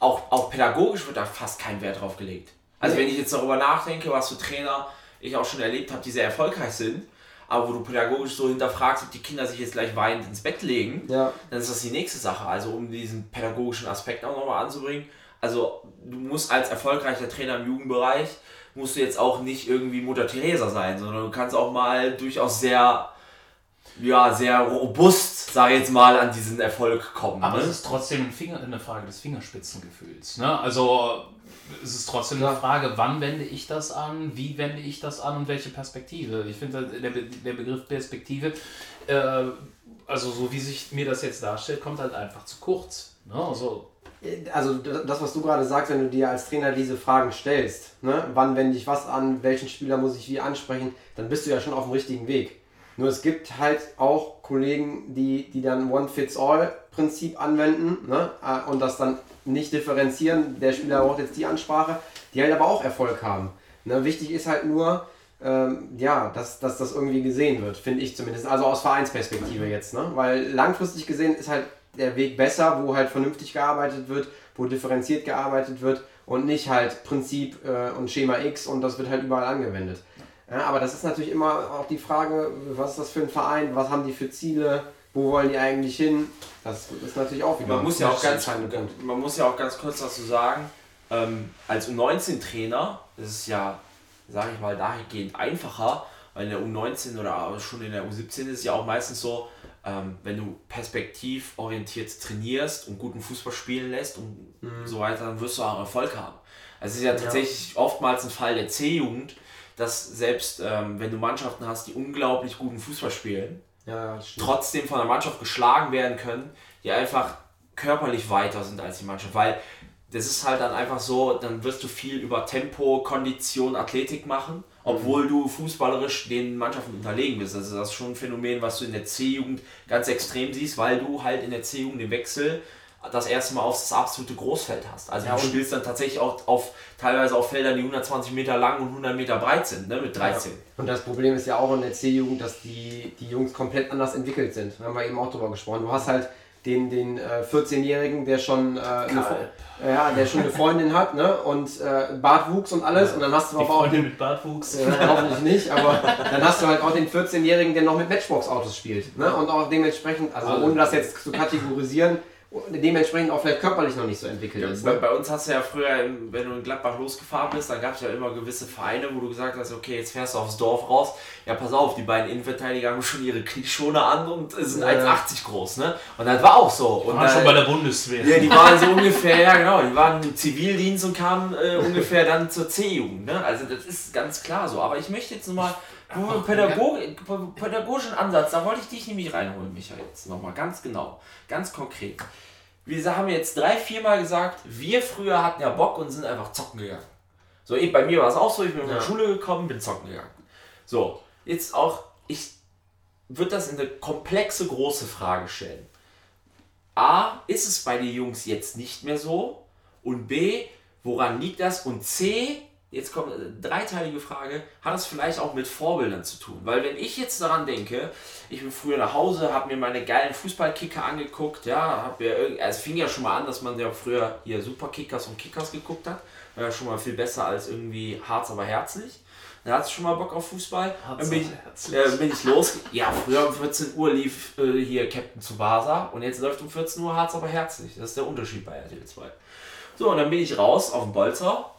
auch, auch pädagogisch wird da fast kein Wert drauf gelegt. Also nee. wenn ich jetzt darüber nachdenke, was für Trainer ich auch schon erlebt habe, die sehr erfolgreich sind, aber wo du pädagogisch so hinterfragst, ob die Kinder sich jetzt gleich weinend ins Bett legen, ja. dann ist das die nächste Sache. Also um diesen pädagogischen Aspekt auch nochmal anzubringen. Also du musst als erfolgreicher Trainer im Jugendbereich musst du jetzt auch nicht irgendwie Mutter Teresa sein, sondern du kannst auch mal durchaus sehr, ja, sehr robust, sage ich jetzt mal, an diesen Erfolg kommen. Aber ne? es ist trotzdem ein Finger, eine Frage des Fingerspitzengefühls. Ne? Also es ist trotzdem eine Frage, wann wende ich das an, wie wende ich das an und welche Perspektive. Ich finde, der, Be der Begriff Perspektive, äh, also so wie sich mir das jetzt darstellt, kommt halt einfach zu kurz. Ne? Also, Also das, was du gerade sagst, wenn du dir als Trainer diese Fragen stellst, ne, wann wende ich was an, welchen Spieler muss ich wie ansprechen, dann bist du ja schon auf dem richtigen Weg. Nur es gibt halt auch Kollegen, die, die dann One-Fits-All-Prinzip anwenden ne, äh, und das dann nicht differenzieren, der Spieler braucht jetzt die Ansprache, die halt aber auch Erfolg haben. Ne, wichtig ist halt nur, ähm, ja, dass, dass das irgendwie gesehen wird, finde ich zumindest. Also aus Vereinsperspektive jetzt, ne? Weil langfristig gesehen ist halt der Weg besser, wo halt vernünftig gearbeitet wird, wo differenziert gearbeitet wird und nicht halt Prinzip äh, und Schema X und das wird halt überall angewendet. Ja, aber das ist natürlich immer auch die Frage, was ist das für ein Verein, was haben die für Ziele, wo wollen die eigentlich hin? Das ist natürlich auch wieder man muss ja auch ein ganz, Punkt. man muss ja auch ganz kurz dazu sagen, ähm, als U19-Trainer ist es ja, sage ich mal, dahingehend einfacher, weil in der U19 oder schon in der U17 ist es ja auch meistens so, ähm, wenn du perspektivorientiert trainierst und guten Fußball spielen lässt und so weiter, dann wirst du auch Erfolg haben. Also es ist ja tatsächlich oftmals ein Fall der C-Jugend, dass selbst ähm, wenn du Mannschaften hast, die unglaublich guten Fußball spielen, Ja, trotzdem von der Mannschaft geschlagen werden können, die einfach körperlich weiter sind als die Mannschaft. Weil das ist halt dann einfach so, dann wirst du viel über Tempo, Kondition, Athletik machen, obwohl du fußballerisch den Mannschaften unterlegen bist. Also das ist schon ein Phänomen, was du in der C-Jugend ganz extrem siehst, weil du halt in der C-Jugend den Wechsel das erste Mal auf das absolute Großfeld hast. Also Ja, du spielst dann tatsächlich auch auf teilweise auf Feldern, die 120 Meter lang und 100 Meter breit sind, ne, mit 13. Und das Problem ist ja auch in der C-Jugend, dass die, die Jungs komplett anders entwickelt sind. Da haben wir eben auch drüber gesprochen. Du hast halt den, den äh, 14-Jährigen, der schon äh, eine, ja, der schon eine Freundin hat, ne? Und äh, Bartwuchs und alles. Und dann hast du aber auch Freundin den, mit Bartwuchs. äh, hoffentlich nicht, aber dann hast du halt auch den 14-Jährigen, der noch mit Matchbox-Autos spielt. Ne? Und auch dementsprechend, also Also- ohne das jetzt zu kategorisieren, dementsprechend auch vielleicht körperlich noch nicht so entwickelt ist. Bei, Ne? bei uns hast du ja früher, wenn du in Gladbach losgefahren bist, dann gab es ja immer gewisse Vereine, wo du gesagt hast, okay, jetzt fährst du aufs Dorf raus. Ja, pass auf, die beiden Innenverteidiger haben schon ihre Knieschoner an und sind Ja. 1,80 groß, ne? Und das war auch so. Und War dann- schon bei der Bundeswehr. ja, die waren so (laughs) ungefähr, ja genau, die waren im Zivildienst und kamen äh, ungefähr dann zur C-Jugend. Ne? Also das ist ganz klar so. Aber ich möchte jetzt nochmal, Ach, Pädagog, pädagogischen Ansatz, da wollte ich dich nämlich reinholen, Michael, jetzt nochmal ganz genau, ganz konkret. Wir haben jetzt drei, viermal gesagt, wir früher hatten ja Bock und sind einfach zocken gegangen. So, eben bei mir war es auch so, ich bin in Ja. die Schule gekommen, bin zocken gegangen. So, jetzt auch, ich würde das in eine komplexe, große Frage stellen. A, ist es bei den Jungs jetzt nicht mehr so? Und B, woran liegt das? Und C, jetzt kommt eine dreiteilige Frage, hat es vielleicht auch mit Vorbildern zu tun? Weil wenn ich jetzt daran denke, ich bin früher nach Hause, habe mir meine geilen Fußballkicker angeguckt, ja, habe mir also es fing ja schon mal an, dass man ja früher hier Superkickers und Kickers geguckt hat, war ja schon mal viel besser als irgendwie Harz aber herzlich. Da hat es schon mal Bock auf Fußball. Harz Dann bin ich, äh, bin ich los. Ja, früher um 14 Uhr lief äh, hier Captain Tsubasa und jetzt läuft um 14 Uhr Harz aber herzlich. Das ist der Unterschied bei RTL 2. So, und dann bin ich raus auf den Bolzer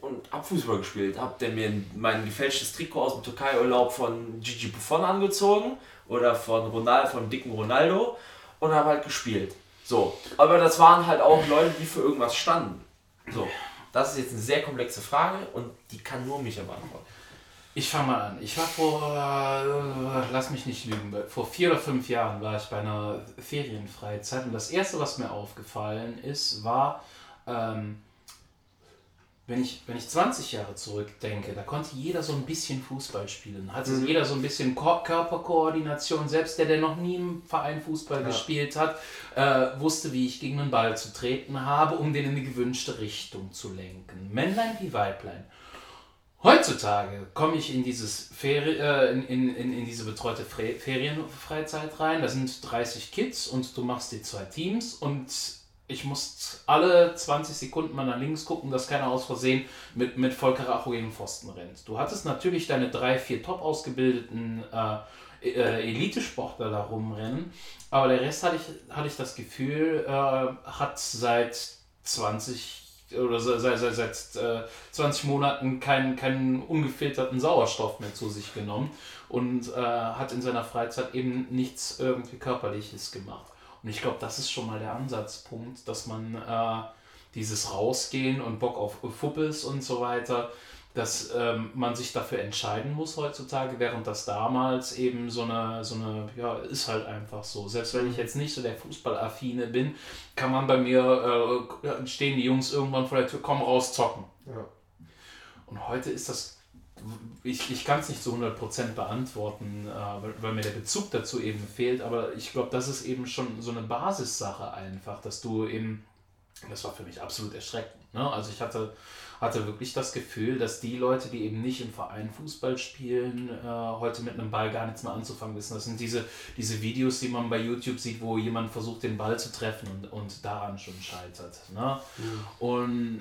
und hab Fußball gespielt. Hab dann mir mein gefälschtes Trikot aus dem Türkei-Urlaub von Gigi Buffon angezogen oder von Ronaldo, von dicken Ronaldo und hab halt gespielt. So, aber das waren halt auch Leute, die für irgendwas standen. So, das ist jetzt eine sehr komplexe Frage und die kann nur Micha beantworten. Ich fange mal an. Ich war vor, äh, lass mich nicht lügen, vor vier oder fünf Jahren war ich bei einer Ferienfreizeit und das erste, was mir aufgefallen ist, war, ähm, wenn ich, wenn ich 20 Jahre zurückdenke, da konnte jeder so ein bisschen Fußball spielen. Hatte jeder so ein bisschen Ko Körperkoordination. Selbst der, der noch nie im Verein Fußball gespielt hat, äh, wusste, wie ich gegen einen Ball zu treten habe, um den in die gewünschte Richtung zu lenken. Männlein wie Weiblein. Heutzutage komme ich in, dieses Feri äh, in, in, in, in diese betreute Fre Ferienfreizeit rein. Da sind 30 Kids und du machst die zwei Teams und ich muss alle 20 Sekunden mal nach links gucken, dass keiner aus Versehen mit, mit Volker Racho gegen Pfosten rennt. Du hattest natürlich deine drei, vier top ausgebildeten äh, äh, Elitesportler da rumrennen, aber der Rest hatte ich, hatte ich das Gefühl, äh, hat seit 20, oder seit, seit, seit äh, 20 Monaten keinen, keinen ungefilterten Sauerstoff mehr zu sich genommen und äh, hat in seiner Freizeit eben nichts irgendwie Körperliches gemacht. Und ich glaube, das ist schon mal der Ansatzpunkt, dass man äh, dieses Rausgehen und Bock auf Fuppes und so weiter, dass ähm, man sich dafür entscheiden muss heutzutage, während das damals eben so eine, so eine, ja, ist halt einfach so. Selbst wenn ich jetzt nicht so der Fußballaffine bin, kann man bei mir, äh, stehen die Jungs irgendwann vor der Tür, komm raus, zocken. Ja. Und heute ist das ich, ich kann es nicht zu 100% beantworten, äh, weil, weil, mir der Bezug dazu eben fehlt, aber ich glaube, das ist eben schon so eine Basissache einfach, dass du eben, das war für mich absolut erschreckend. Ne? Also ich hatte, hatte wirklich das Gefühl, dass die Leute, die eben nicht im Verein Fußball spielen, äh, heute mit einem Ball gar nichts mehr anzufangen wissen. Das sind diese, diese Videos, die man bei YouTube sieht, wo jemand versucht, den Ball zu treffen und, und daran schon scheitert. Ne? Mhm. Und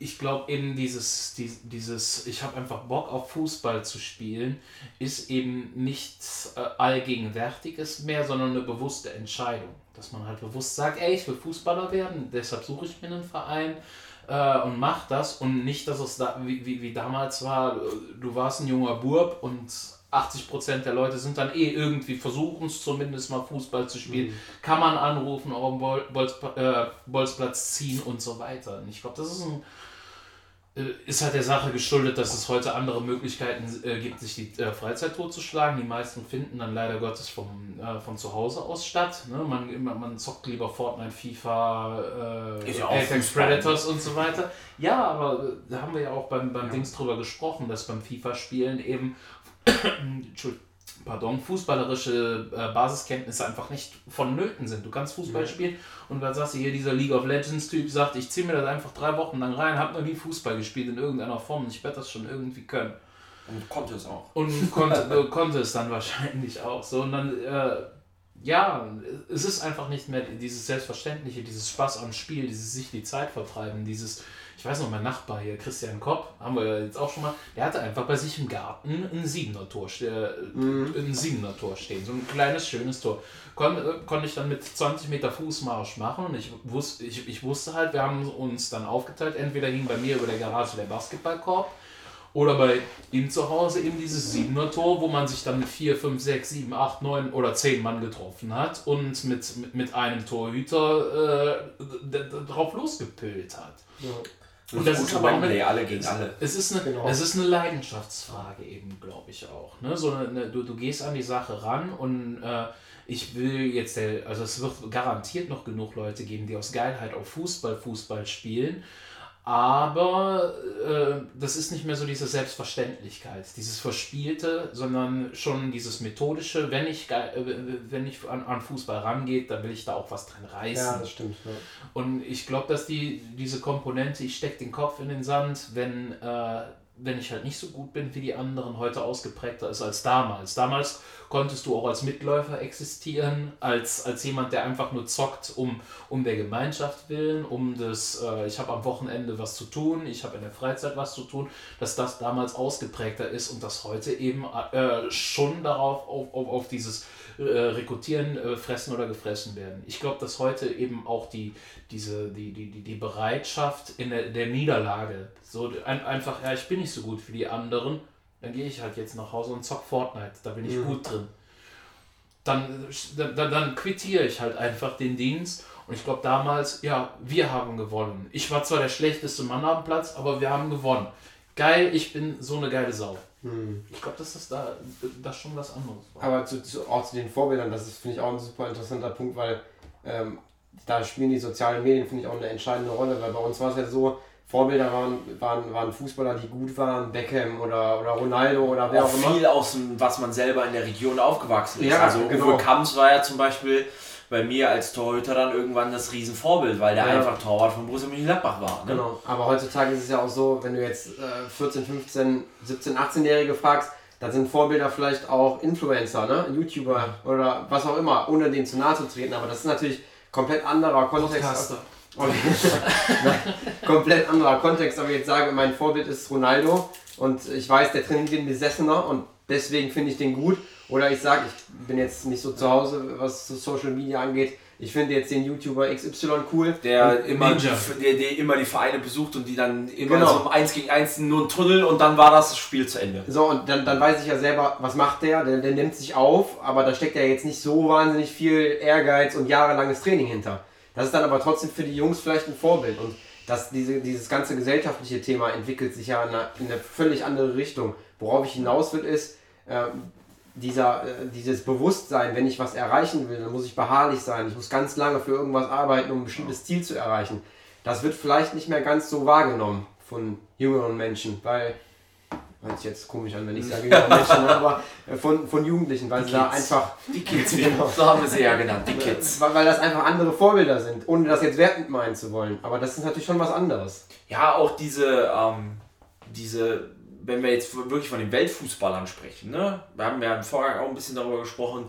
ich glaube eben dieses, dieses, ich habe einfach Bock auf Fußball zu spielen, ist eben nichts äh, Allgegenwärtiges mehr, sondern eine bewusste Entscheidung. Dass man halt bewusst sagt, ey, ich will Fußballer werden, deshalb suche ich mir einen Verein äh, und mach das und nicht, dass es da, wie, wie, wie damals war, du warst ein junger Burb und 80% der Leute sind dann eh irgendwie, versuchen es zumindest mal Fußball zu spielen, mhm. kann man anrufen, auch Bol Bolz, äh, Bolzplatz ziehen und so weiter. Und ich glaube, das ist ein ist halt der Sache geschuldet, dass es heute andere Möglichkeiten äh, gibt, sich die äh, Freizeit totzuschlagen. Die meisten finden dann leider Gottes vom, äh, von zu Hause aus statt. Ne? Man, man zockt lieber Fortnite, FIFA, äh, Apex Predators und so weiter. Ja, aber äh, da haben wir ja auch beim, beim ja. Dings drüber gesprochen, dass beim FIFA-Spielen eben (coughs) Entschuldigung pardon, fußballerische äh, Basiskenntnisse einfach nicht vonnöten sind. Du kannst Fußball ja. spielen und dann sagst du hier, dieser League of Legends-Typ sagt, ich ziehe mir das einfach drei Wochen lang rein, habe noch nie Fußball gespielt in irgendeiner Form und ich werde das schon irgendwie können. Und konnte es auch. Und konnte, (laughs) konnte es dann wahrscheinlich auch. So, und dann, äh, ja, es ist einfach nicht mehr dieses Selbstverständliche, dieses Spaß am Spiel, dieses sich die Zeit vertreiben, dieses ich weiß noch, mein Nachbar hier, Christian Kopp, haben wir jetzt auch schon mal, der hatte einfach bei sich im Garten ein Siebener Tor, mhm. ein Siebener Tor stehen, so ein kleines, schönes Tor. Kon, äh, konnte ich dann mit 20 Meter Fußmarsch machen und ich, wus, ich, ich wusste halt, wir haben uns dann aufgeteilt, entweder hing bei mir über der Garage der Basketballkorb oder bei ihm zu Hause eben dieses Siebener Tor, wo man sich dann mit 4, 5, 6, 7, 8, 9 oder 10 Mann getroffen hat und mit, mit, mit einem Torhüter äh, drauf losgepölt hat. Ja. Und das ist aber auch eine, alle gegen alle. Es ist eine, genau. es ist eine Leidenschaftsfrage eben, glaube ich auch. Ne? So eine, du, du gehst an die Sache ran und äh, ich will jetzt, also es wird garantiert noch genug Leute geben, die aus Geilheit auf Fußball Fußball spielen aber äh, das ist nicht mehr so diese Selbstverständlichkeit, dieses Verspielte, sondern schon dieses methodische, wenn ich, äh, wenn ich an, an Fußball rangeht, dann will ich da auch was drin reißen. Ja, das stimmt. Ja. Und ich glaube, dass die, diese Komponente, ich stecke den Kopf in den Sand, wenn äh, wenn ich halt nicht so gut bin wie die anderen, heute ausgeprägter ist als damals. Damals konntest du auch als Mitläufer existieren, als, als jemand, der einfach nur zockt, um, um der Gemeinschaft willen, um das, äh, ich habe am Wochenende was zu tun, ich habe in der Freizeit was zu tun, dass das damals ausgeprägter ist und dass heute eben äh, schon darauf, auf, auf, auf dieses äh, rekrutieren, äh, fressen oder gefressen werden. Ich glaube, dass heute eben auch die, diese, die, die, die, die Bereitschaft in der, der Niederlage, so ein, einfach, ja, ich bin nicht so gut wie die anderen, dann gehe ich halt jetzt nach Hause und zock Fortnite, da bin ich mhm. gut drin. Dann, dann, dann quittiere ich halt einfach den Dienst und ich glaube damals, ja, wir haben gewonnen. Ich war zwar der schlechteste Mann am Platz, aber wir haben gewonnen. Geil, ich bin so eine geile Sau. Hm. Ich glaube, dass das da das schon was anderes war. Aber zu, zu, auch zu den Vorbildern, das ist, finde ich, auch ein super interessanter Punkt, weil ähm, da spielen die sozialen Medien, finde ich, auch eine entscheidende Rolle, weil bei uns war es ja so, Vorbilder waren, waren, waren Fußballer, die gut waren, Beckham oder, oder Ronaldo oder wer auch, auch immer. Viel aus dem, was man selber in der Region aufgewachsen ist. Ja, also genau. Uwe Kamps war ja zum Beispiel bei mir als Torhüter dann irgendwann das Riesenvorbild, weil der ja. einfach Torwart von Borussia Mönchengladbach war. Ne? Genau, aber heutzutage ist es ja auch so, wenn du jetzt äh, 14, 15, 17, 18-Jährige fragst, dann sind Vorbilder vielleicht auch Influencer, ne? YouTuber oder was auch immer, ohne denen zu nahe zu treten, aber das ist natürlich komplett anderer Kontext. (laughs) komplett anderer Kontext, aber ich jetzt sage, mein Vorbild ist Ronaldo und ich weiß, der trainiert ein Besessener und deswegen finde ich den gut oder ich sage, ich bin jetzt nicht so zu Hause, was so Social Media angeht. ich finde jetzt den YouTuber XY cool. Der immer, die, der, der immer die Vereine besucht und die dann immer Genau. so 1 gegen 1 nur ein Tunnel und dann war das Spiel zu Ende. So, und dann, dann weiß ich ja selber, was macht der? der? Der nimmt sich auf, aber da steckt ja jetzt nicht so wahnsinnig viel Ehrgeiz und jahrelanges Training hinter. Das ist dann aber trotzdem für die Jungs vielleicht ein Vorbild. Und das, diese, dieses ganze gesellschaftliche Thema entwickelt sich ja in eine, in eine völlig andere Richtung. Worauf ich hinaus will, ist, ähm, dieser, äh, dieses Bewusstsein, wenn ich was erreichen will, dann muss ich beharrlich sein. Ich muss ganz lange für irgendwas arbeiten, um ein bestimmtes Ziel zu erreichen. Das wird vielleicht nicht mehr ganz so wahrgenommen von jüngeren Menschen, weil, hört sich jetzt komisch an, wenn ich sage jüngere Menschen, (laughs) aber äh, von, von Jugendlichen, weil sie da Kids. einfach, Die Kids, (laughs) Genau. so haben wir sie ja genannt, die Kids. weil, weil das einfach andere Vorbilder sind, ohne das jetzt wertend meinen zu wollen. Aber das ist natürlich schon was anderes. Ja, auch diese, ähm, diese, wenn wir jetzt wirklich von den Weltfußballern sprechen, ne? Wir haben ja im Vorgang auch ein bisschen darüber gesprochen,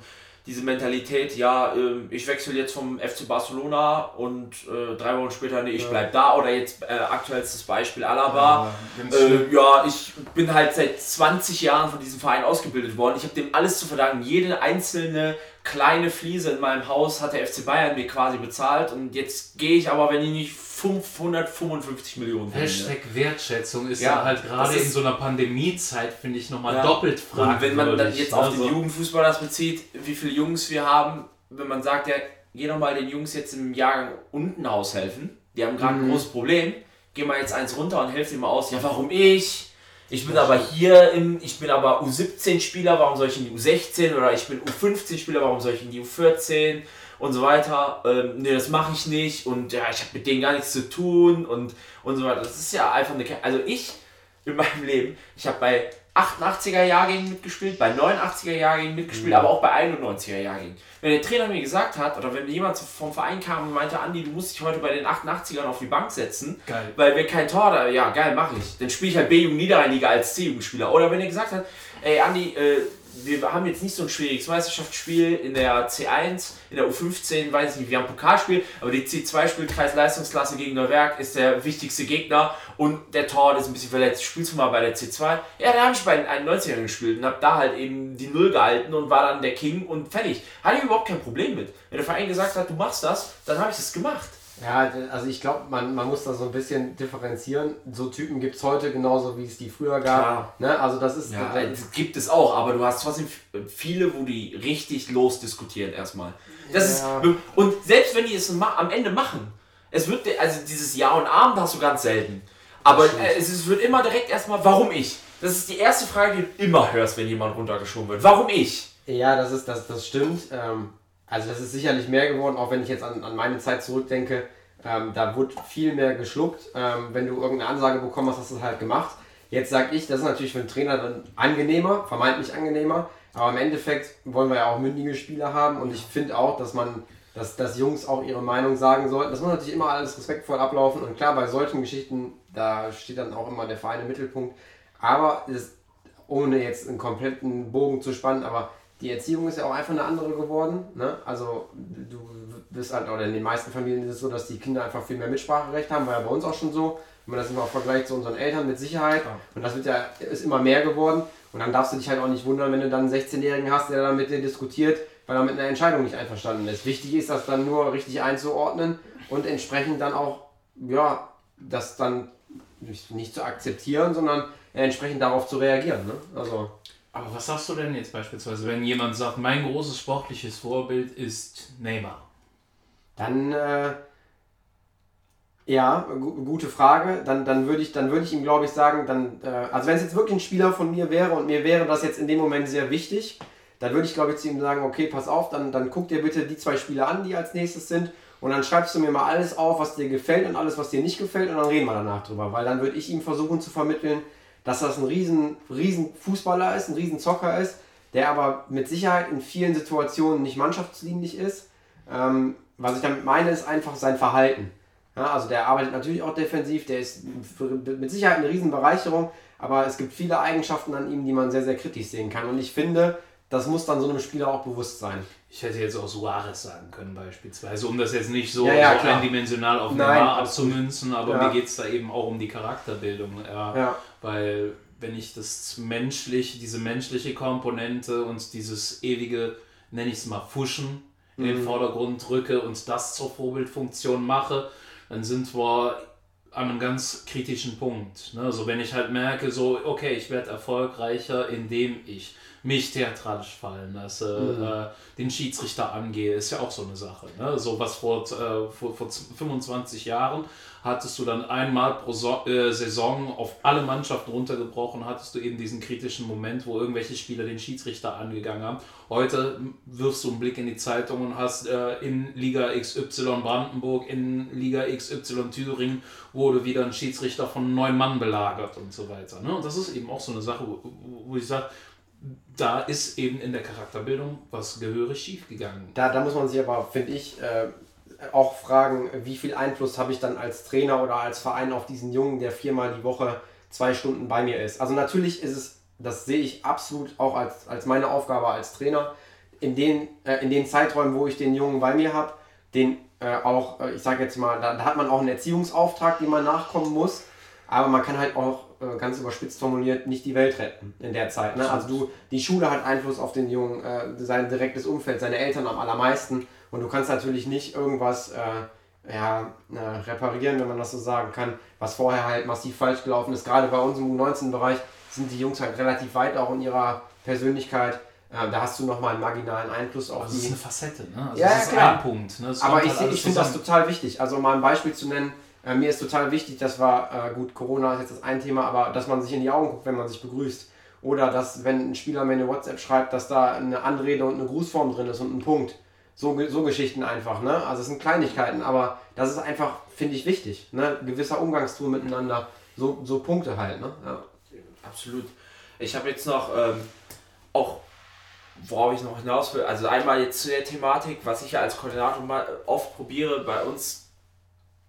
diese Mentalität, ja, ähm, ich wechsle jetzt vom FC Barcelona und äh, drei Wochen später, nee, ich Ja. bleib da. Oder jetzt äh, aktuellstes Beispiel Alaba. Schlimm. Äh, ja, ich bin halt seit 20 Jahren von diesem Verein ausgebildet worden. Ich habe dem alles zu verdanken. Jede einzelne kleine Fliese in meinem Haus hat der FC Bayern mir quasi bezahlt. Und jetzt gehe ich aber, wenn ich nicht 555 Millionen. Hashtag Wertschätzung ist Ja, ja, halt gerade in so einer Pandemiezeit, finde ich, nochmal Ja. doppelt fragwürdig. Und wenn man dann jetzt auf den Also, Jugendfußball das bezieht, wie viele Jungs wir haben, wenn man sagt, ja, geh doch mal den Jungs jetzt im Jahrgang unten aushelfen, die haben gerade ein Mhm. großes Problem, geh mal jetzt eins runter und helf dir mal aus. Ja, warum ich? Ich bin aber hier im, ich bin aber U17-Spieler, warum soll ich in die U16 oder ich bin U15-Spieler, warum soll ich in die U14 und so weiter. Ähm, nee, das mache ich nicht und ja, ich habe mit denen gar nichts zu tun und, und so weiter. Das ist ja einfach eine, also ich in meinem Leben, ich habe bei 88er Jahrgängen mitgespielt, bei 89er Jahrgängen mitgespielt, aber auch bei 91er Jahrgängen. Wenn der Trainer mir gesagt hat, oder wenn jemand vom Verein kam und meinte, Andi, du musst dich heute bei den 88ern auf die Bank setzen, Geil. weil wir kein Tor da, ja geil, mache ich. Dann spiele ich halt B-Jugend Niederrheinliga als C-Jugendspieler. Oder wenn er gesagt hat, ey Andi, äh, wir haben jetzt nicht so ein schwieriges Meisterschaftsspiel in der C1, in der U15, weiß ich nicht, wir haben ein Pokalspiel, aber die C2 spielt Kreisleistungsklasse gegen Neuwerk, ist der wichtigste Gegner und der Tor ist ein bisschen verletzt. Spielst du mal bei der C2? Ja, da habe ich bei den 91ern gespielt und habe da halt eben die Null gehalten und war dann der King und fertig. Hatte ich überhaupt kein Problem mit. Wenn der Verein gesagt hat, du machst das, dann habe ich das gemacht. Ja, also ich glaube, man, man muss da so ein bisschen differenzieren. So Typen gibt es heute genauso, wie es die früher gab. Klar. Ne? Also das ist... Ja, das gibt es auch, aber du hast trotzdem viele, wo die richtig losdiskutieren erstmal. Das Ja. ist, und selbst wenn die es am Ende machen, es wird, also dieses Ja und Abend hast du ganz selten. Aber äh, es ist, wird immer direkt erstmal, warum ich? Das ist die erste Frage, die du immer hörst, wenn jemand runtergeschoben wird. Warum ich? Ja, das ist das, das stimmt. Ähm, also das ist sicherlich mehr geworden, auch wenn ich jetzt an, an meine Zeit zurückdenke. Ähm, da wurde viel mehr geschluckt. Ähm, wenn du irgendeine Ansage bekommen hast, hast du es halt gemacht. Jetzt sag ich, das ist natürlich für einen Trainer dann angenehmer, vermeintlich angenehmer. Aber im Endeffekt wollen wir ja auch mündige Spieler haben und ich finde auch, dass man, dass, dass Jungs auch ihre Meinung sagen sollten. Das muss natürlich immer alles respektvoll ablaufen und klar, bei solchen Geschichten, da steht dann auch immer der Verein im Mittelpunkt. Aber es, ohne jetzt einen kompletten Bogen zu spannen, aber die Erziehung ist ja auch einfach eine andere geworden. Ne? Also du bist halt, oder in den meisten Familien ist es so, dass die Kinder einfach viel mehr Mitspracherecht haben, war ja bei uns auch schon so. Wenn man das immer vergleicht zu unseren Eltern mit Sicherheit. Ja. Und das wird ja, ist immer mehr geworden. Und dann darfst du dich halt auch nicht wundern, wenn du dann einen 16-Jährigen hast, der dann mit dir diskutiert, weil er mit einer Entscheidung nicht einverstanden ist. Wichtig ist, das dann nur richtig einzuordnen und entsprechend dann auch, ja, das dann nicht, nicht zu akzeptieren, sondern entsprechend darauf zu reagieren. Ne? Also, Aber was sagst du denn jetzt beispielsweise, wenn jemand sagt, mein großes sportliches Vorbild ist Neymar? Dann, äh, ja, gu gute Frage. Dann, dann würde ich, würde ich ihm, glaube ich, sagen, dann, äh, also wenn es jetzt wirklich ein Spieler von mir wäre und mir wäre das jetzt in dem Moment sehr wichtig, dann würde ich, glaube ich, zu ihm sagen, okay, pass auf, dann, dann guck dir bitte die zwei Spieler an, die als nächstes sind. Und dann schreibst du mir mal alles auf, was dir gefällt und alles, was dir nicht gefällt, und dann reden wir danach drüber. Weil dann würde ich ihm versuchen zu vermitteln, dass das ein riesen, riesen Fußballer ist, ein riesen Zocker ist, der aber mit Sicherheit in vielen Situationen nicht mannschaftsdienlich ist. Ähm, was ich damit meine, ist einfach sein Verhalten. Ja, also der arbeitet natürlich auch defensiv, der ist mit Sicherheit eine Riesenbereicherung, aber es gibt viele Eigenschaften an ihm, die man sehr, sehr kritisch sehen kann. Und ich finde, das muss dann so einem Spieler auch bewusst sein. Ich hätte jetzt auch Suarez sagen können beispielsweise, um das jetzt nicht so, Ja, ja, so eindimensional auf Nein, Neymar abzumünzen, aber Ja. mir geht es da eben auch um die Charakterbildung. Ja. Weil wenn ich das menschliche, diese menschliche Komponente und dieses ewige, nenne ich es mal, Fuschen in den Vordergrund rücke und das zur Vorbildfunktion mache, dann sind wir an einem ganz kritischen Punkt. Ne? Also wenn ich halt merke, so, okay, ich werde erfolgreicher, indem ich mich theatralisch fallen lasse, mhm. äh, den Schiedsrichter angehe, ist ja auch so eine Sache. Ne? So was vor, äh, vor, vor 25 Jahren hattest du dann einmal pro so äh, Saison auf alle Mannschaften runtergebrochen, hattest du eben diesen kritischen Moment, wo irgendwelche Spieler den Schiedsrichter angegangen haben. Heute wirfst du einen Blick in die Zeitung und hast äh, in Liga XY Brandenburg, in Liga XY Thüringen wurde wieder ein Schiedsrichter von neun Mann belagert und so weiter. Ne? Und das ist eben auch so eine Sache, wo, wo ich sage, da ist eben in der Charakterbildung was gehörig schiefgegangen. Da, da muss man sich aber, finde ich, äh, auch fragen, wie viel Einfluss habe ich dann als Trainer oder als Verein auf diesen Jungen, der viermal die Woche zwei Stunden bei mir ist. Also natürlich ist es, das sehe ich absolut auch als, als meine Aufgabe als Trainer, in den, äh, in den Zeiträumen, wo ich den Jungen bei mir habe, den äh, auch, äh, ich sage jetzt mal, da, da, hat man auch einen Erziehungsauftrag, dem man nachkommen muss, aber man kann halt auch ganz überspitzt formuliert nicht die Welt retten in der Zeit. Ne? Also du, die Schule hat Einfluss auf den Jungen, äh, sein direktes Umfeld, seine Eltern am allermeisten und du kannst natürlich nicht irgendwas äh, ja, äh, reparieren, wenn man das so sagen kann, was vorher halt massiv falsch gelaufen ist. Gerade bei uns im U19-Bereich sind die Jungs halt relativ weit auch in ihrer Persönlichkeit. Äh, da hast du nochmal einen marginalen Einfluss auf also die. Das ist eine Facette, ne? Also ja, das ist klar. ein Punkt. Ne? Aber ich, halt ich finde das total wichtig. Also mal ein Beispiel zu nennen. Äh, mir ist total wichtig, das war, äh, gut, Corona ist jetzt das ein Thema, aber dass man sich in die Augen guckt, wenn man sich begrüßt. Oder dass, wenn ein Spieler mir eine WhatsApp schreibt, dass da eine Anrede und eine Grußform drin ist und ein Punkt. So, so Geschichten einfach, ne? Also es sind Kleinigkeiten, aber das ist einfach, finde ich, wichtig, ne? Gewisser Umgangston miteinander, so, so Punkte halt, ne? Ja. Absolut. Ich habe jetzt noch ähm, auch, worauf ich noch hinaus will, also einmal jetzt zu der Thematik, was ich ja als Koordinator mal oft probiere, bei uns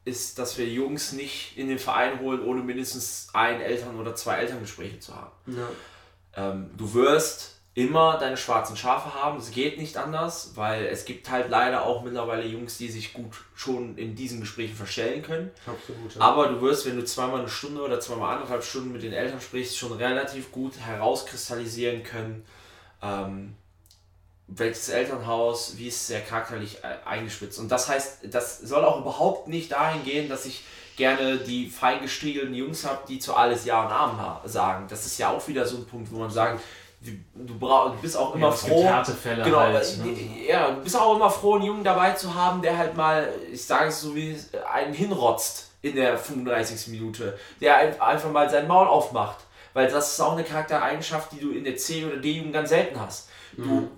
ist, dass wir Jungs nicht in den Verein holen, ohne mindestens ein Eltern- oder zwei Elterngespräche zu haben. Ja. Ähm, du wirst immer deine schwarzen Schafe haben. Es geht nicht anders, weil es gibt halt leider auch mittlerweile Jungs, die sich gut schon in diesen Gesprächen verstellen können. Absolut. Ja. Aber du wirst, wenn du zweimal eine Stunde oder zweimal anderthalb Stunden mit den Eltern sprichst, schon relativ gut herauskristallisieren können, ähm, welches Elternhaus, wie ist sehr charakterlich äh, eingespitzt. Und das heißt, das soll auch überhaupt nicht dahin gehen, dass ich gerne die feingestriegelten Jungs habe, die zu alles Ja und Amen sagen. Das ist ja auch wieder so ein Punkt, wo man sagt, du, brauch, du bist auch immer ja, froh. Genau, halt, ne? ja, du bist auch immer froh, einen Jungen dabei zu haben, der halt mal, ich sage es so wie einen hinrotzt in der 35. Minute, der einfach mal sein Maul aufmacht. Weil das ist auch eine Charaktereigenschaft, die du in der C- oder D-Jugend ganz selten hast. Du mhm.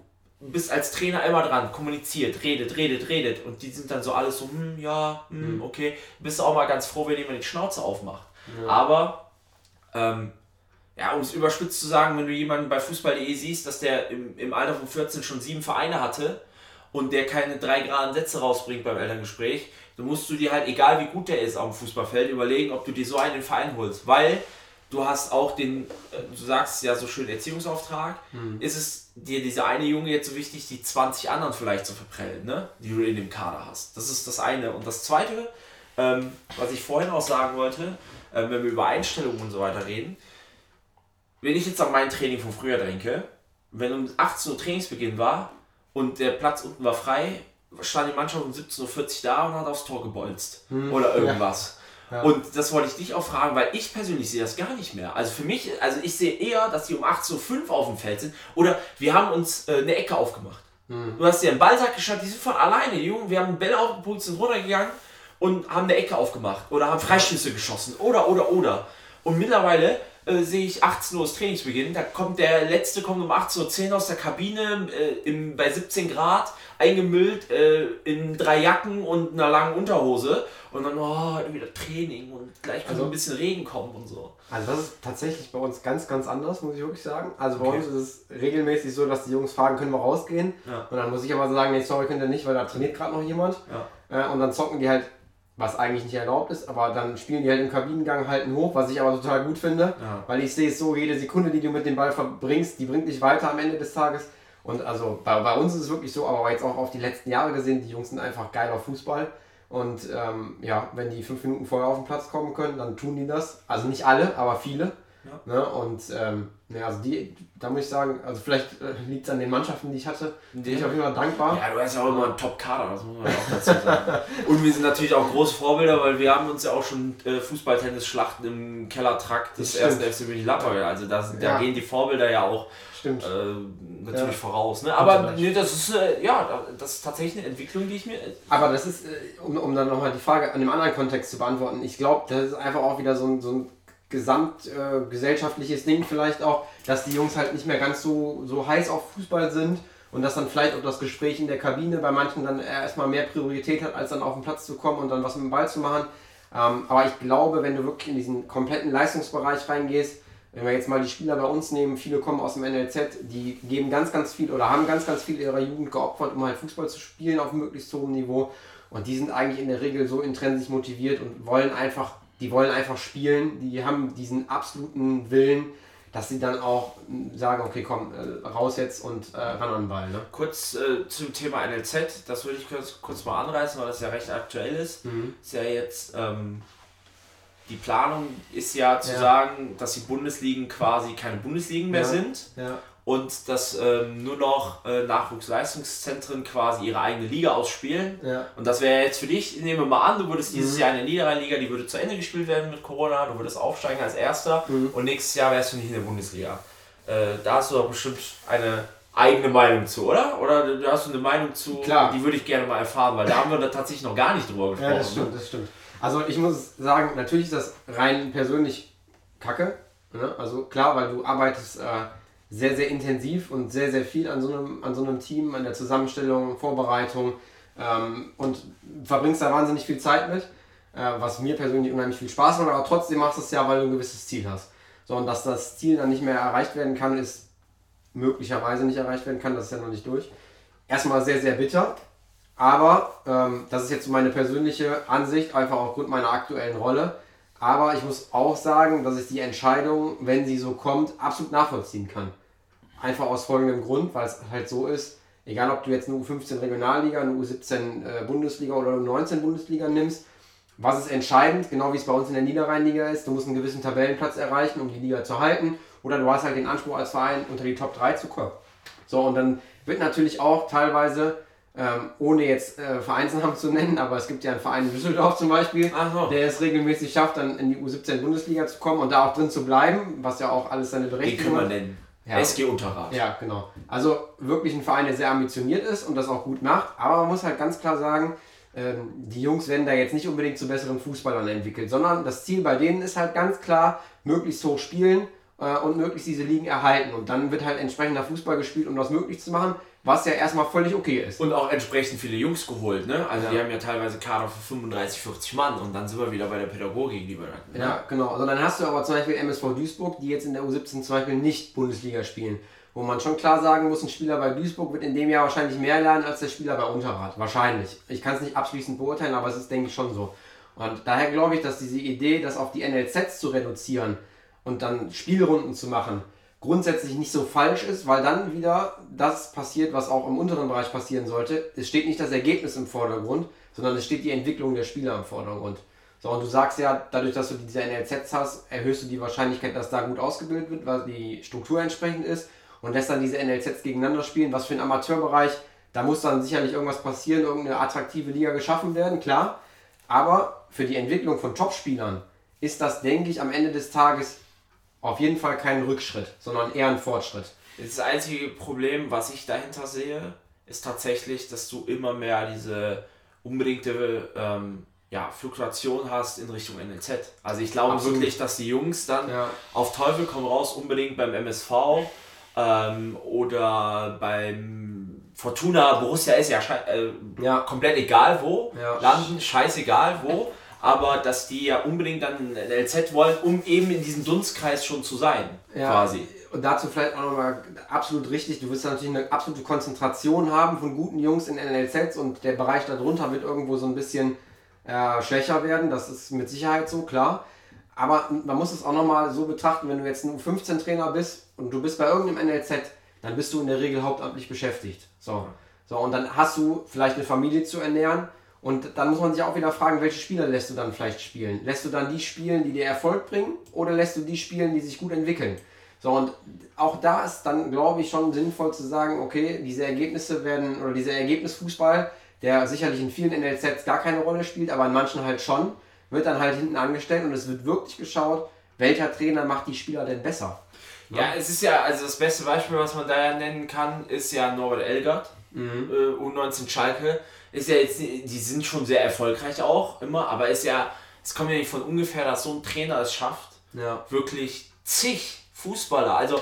Bist als Trainer immer dran, kommuniziert, redet, redet, redet. Und die sind dann so alles so, hm, ja, hm, mhm. okay. Bist du auch mal ganz froh, wenn jemand die Schnauze aufmacht. Ja. Aber ähm, ja, um es überspitzt zu sagen, wenn du jemanden bei Fußball.de siehst, dass der im, im Alter von 14 schon sieben Vereine hatte und der keine drei geraden Sätze rausbringt beim Elterngespräch, dann musst du dir halt, egal wie gut der ist auf dem Fußballfeld, überlegen, ob du dir so einen Verein holst. Weil du hast auch den, äh, du sagst ja so schön Erziehungsauftrag, mhm. ist es dir dieser eine Junge jetzt so wichtig, die 20 anderen vielleicht zu verprellen, ne? die du in dem Kader hast. Das ist das eine. Und das zweite, ähm, was ich vorhin auch sagen wollte, äh, wenn wir über Einstellungen und so weiter reden, wenn ich jetzt an mein Training von früher denke, wenn um 18 Uhr Trainingsbeginn war und der Platz unten war frei, stand die Mannschaft um 17.40 Uhr da und hat aufs Tor gebolzt. Hm. Oder irgendwas. Ja. Ja. Und das wollte ich dich auch fragen, weil ich persönlich sehe das gar nicht mehr. Also für mich, also ich sehe eher, dass die um 18.05 Uhr auf dem Feld sind. Oder wir haben uns äh, eine Ecke aufgemacht. Hm. Du hast dir einen Ballsack geschaut, die sind von alleine, die Jungen. Wir haben Bälle aufgepult, sind runtergegangen und haben eine Ecke aufgemacht. Oder haben Freischüsse geschossen. Oder, oder, oder. Und mittlerweile äh, sehe ich 18 Uhr das Trainingsbeginn. Da kommt der letzte kommt um 18.10 Uhr aus der Kabine äh, im, bei 17 Grad, eingemüllt äh, in drei Jacken und einer langen Unterhose. Und dann, oh, wieder Training und gleich kann also, ein bisschen Regen kommen und so. Also das ist tatsächlich bei uns ganz, ganz anders, muss ich wirklich sagen. Also bei okay. uns ist es regelmäßig so, dass die Jungs fragen, können wir rausgehen? Ja. Und dann muss ich aber sagen, nee, sorry, könnt ihr nicht, weil da trainiert gerade noch jemand. Ja. Äh, und dann zocken die halt was eigentlich nicht erlaubt ist, aber dann spielen die halt im Kabinengang halten hoch, was ich aber total gut finde, ja. weil ich sehe es so, jede Sekunde, die du mit dem Ball verbringst, die bringt dich weiter am Ende des Tages. Und also bei, bei uns ist es wirklich so, aber jetzt auch auf die letzten Jahre gesehen, die Jungs sind einfach geil auf Fußball. Und ähm, ja, wenn die fünf Minuten vorher auf den Platz kommen können, dann tun die das. Also nicht alle, aber viele. Ja. Ne? Und ähm, ja, also die, da muss ich sagen, also vielleicht äh, liegt es an den Mannschaften, die ich hatte. Bin ich auf jeden Fall dankbar. Ja, du hast ja auch immer einen Top-Kader, das muss man auch dazu sagen. (laughs) Und wir sind natürlich auch große Vorbilder, weil wir haben uns ja auch schon äh, Fußballtennis-Schlachten im Kellertrakt des ersten FC München Also das, da gehen die Vorbilder ja auch Stimmt. Äh, natürlich ja. voraus. Ne? Aber nee, das ist äh, ja, das ist tatsächlich eine Entwicklung, die ich mir. Aber das ist, äh, um, um dann nochmal die Frage an dem anderen Kontext zu beantworten, ich glaube, das ist einfach auch wieder so ein, so ein gesamtgesellschaftliches äh, Ding vielleicht auch, dass die Jungs halt nicht mehr ganz so, so heiß auf Fußball sind und dass dann vielleicht auch das Gespräch in der Kabine bei manchen dann erstmal mehr Priorität hat, als dann auf den Platz zu kommen und dann was mit dem Ball zu machen. Ähm, aber ich glaube, wenn du wirklich in diesen kompletten Leistungsbereich reingehst, wenn wir jetzt mal die Spieler bei uns nehmen, viele kommen aus dem NLZ, die geben ganz, ganz viel oder haben ganz, ganz viel ihrer Jugend geopfert, um halt Fußball zu spielen auf möglichst hohem Niveau. Und die sind eigentlich in der Regel so intrinsisch motiviert und wollen einfach, die wollen einfach spielen, die haben diesen absoluten Willen, dass sie dann auch sagen, okay, komm, äh, raus jetzt und äh, ran an den Ball. Ne? Kurz äh, zum Thema NLZ, das würde ich kurz, kurz mal anreißen, weil das ja recht aktuell ist. Mhm. Ist ja jetzt ähm, die Planung ist ja zu ja. sagen, dass die Bundesligen quasi keine Bundesligen mehr ja. sind ja. und dass ähm, nur noch äh, Nachwuchsleistungszentren quasi ihre eigene Liga ausspielen. Und das wäre jetzt für dich, nehmen wir mal an, du würdest dieses mhm. Jahr in der Niederrhein-Liga, die würde zu Ende gespielt werden mit Corona, du würdest aufsteigen als Erster mhm. und nächstes Jahr wärst du nicht in der Bundesliga. Äh, da hast du doch bestimmt eine eigene Meinung zu, oder? Oder da hast du eine Meinung zu, Klar. die würde ich gerne mal erfahren, weil da haben wir da tatsächlich noch gar nicht drüber gesprochen. Ja, das stimmt, ne? das stimmt. Also ich muss sagen, natürlich ist das rein persönlich kacke. Ne? Also klar, weil du arbeitest äh, sehr, sehr intensiv und sehr, sehr viel an so einem, an so einem Team, an der Zusammenstellung, Vorbereitung ähm, und verbringst da wahnsinnig viel Zeit mit, äh, was mir persönlich unheimlich viel Spaß macht, aber trotzdem machst du es ja, weil du ein gewisses Ziel hast. So, und dass das Ziel dann nicht mehr erreicht werden kann, ist möglicherweise nicht erreicht werden kann, das ist ja noch nicht durch. Erstmal sehr, sehr bitter, aber ähm, das ist jetzt meine persönliche Ansicht, einfach aufgrund meiner aktuellen Rolle. Aber ich muss auch sagen, dass ich die Entscheidung, wenn sie so kommt, absolut nachvollziehen kann. Einfach aus folgendem Grund, weil es halt so ist, egal ob du jetzt eine U15 Regionalliga, eine U17 äh, Bundesliga oder eine U19 Bundesliga nimmst, was ist entscheidend, genau wie es bei uns in der Niederrheinliga ist, du musst einen gewissen Tabellenplatz erreichen, um die Liga zu halten, oder du hast halt den Anspruch als Verein unter die Top 3 zu kommen. So, und dann wird natürlich auch teilweise ähm, ohne jetzt äh, Vereinsnamen zu nennen, aber es gibt ja einen Verein in Düsseldorf zum Beispiel, so. der es regelmäßig schafft, dann in die U17 Bundesliga zu kommen und da auch drin zu bleiben, was ja auch alles seine Berechtigung hat. Den können wir nennen. Ja. SG Unterrad. Ja, genau. Also wirklich ein Verein, der sehr ambitioniert ist und das auch gut macht, aber man muss halt ganz klar sagen, ähm, die Jungs werden da jetzt nicht unbedingt zu besseren Fußballern entwickelt, sondern das Ziel bei denen ist halt ganz klar, möglichst hoch spielen äh, und möglichst diese Ligen erhalten. Und dann wird halt entsprechender Fußball gespielt, um das möglich zu machen was ja erstmal völlig okay ist. Und auch entsprechend viele Jungs geholt, ne? Also ja. die haben ja teilweise Kader für 35, 40 Mann und dann sind wir wieder bei der Pädagogik, die wir hatten. Ne? Ja, genau. Also dann hast du aber zum Beispiel MSV Duisburg, die jetzt in der U17 zum Beispiel nicht Bundesliga spielen. Wo man schon klar sagen muss, ein Spieler bei Duisburg wird in dem Jahr wahrscheinlich mehr lernen als der Spieler bei Unterrad. Wahrscheinlich. Ich kann es nicht abschließend beurteilen, aber es ist, denke ich, schon so. Und daher glaube ich, dass diese Idee, das auf die NLZs zu reduzieren und dann Spielrunden zu machen, grundsätzlich nicht so falsch ist, weil dann wieder das passiert, was auch im unteren Bereich passieren sollte. Es steht nicht das Ergebnis im Vordergrund, sondern es steht die Entwicklung der Spieler im Vordergrund. So, und du sagst ja, dadurch, dass du diese NLZs hast, erhöhst du die Wahrscheinlichkeit, dass da gut ausgebildet wird, weil die Struktur entsprechend ist und lässt dann diese NLZs gegeneinander spielen, was für den Amateurbereich, da muss dann sicherlich irgendwas passieren, irgendeine attraktive Liga geschaffen werden, klar. Aber für die Entwicklung von Topspielern ist das, denke ich, am Ende des Tages auf jeden Fall kein Rückschritt, sondern eher ein Fortschritt. Das einzige Problem, was ich dahinter sehe, ist tatsächlich, dass du immer mehr diese unbedingte ähm, ja, Fluktuation hast in Richtung NLZ. Also ich glaube Absolut. wirklich, dass die Jungs dann ja. auf Teufel komm raus unbedingt beim MSV ähm, oder beim Fortuna, Borussia ist ja, äh, ja. komplett egal wo, landen, scheißegal wo aber dass die ja unbedingt dann ein LZ wollen, um eben in diesem Dunstkreis schon zu sein, ja, quasi. Und dazu vielleicht auch nochmal absolut richtig, du wirst natürlich eine absolute Konzentration haben von guten Jungs in NLZs und der Bereich darunter wird irgendwo so ein bisschen äh, schwächer werden, das ist mit Sicherheit so, klar. Aber man muss es auch nochmal so betrachten, wenn du jetzt ein 15-Trainer bist und du bist bei irgendeinem NLZ, dann bist du in der Regel hauptamtlich beschäftigt. So. so, und dann hast du vielleicht eine Familie zu ernähren Und dann muss man sich auch wieder fragen, welche Spieler lässt du dann vielleicht spielen? Lässt du dann die spielen, die dir Erfolg bringen, oder lässt du die spielen, die sich gut entwickeln? So, und auch da ist dann, glaube ich, schon sinnvoll zu sagen, okay, diese Ergebnisse werden, oder dieser Ergebnisfußball, der sicherlich in vielen NLZs gar keine Rolle spielt, aber in manchen halt schon, wird dann halt hinten angestellt und es wird wirklich geschaut, welcher Trainer macht die Spieler denn besser. Ja, es ist ja, also das beste Beispiel, was man da ja nennen kann, ist ja Norbert Elgert, mhm. äh, U19 Schalke ist ja jetzt, die sind schon sehr erfolgreich auch immer, aber ist ja, es kommt ja nicht von ungefähr, dass so ein Trainer es schafft, ja. wirklich zig Fußballer, also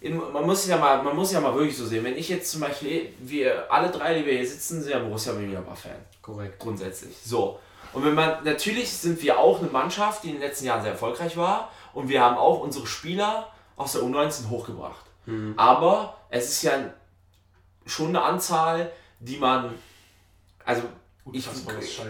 in, man muss ja mal, man muss ja mal wirklich so sehen, wenn ich jetzt zum Beispiel, wir alle drei, die wir hier sitzen, sind ja Borussia Mönchengladbach-Fan. Korrekt. Grundsätzlich. So. Und wenn man, natürlich sind wir auch eine Mannschaft, die in den letzten Jahren sehr erfolgreich war und wir haben auch unsere Spieler aus der U19 hochgebracht. Mhm. Aber es ist ja schon eine Anzahl, die man also, ich,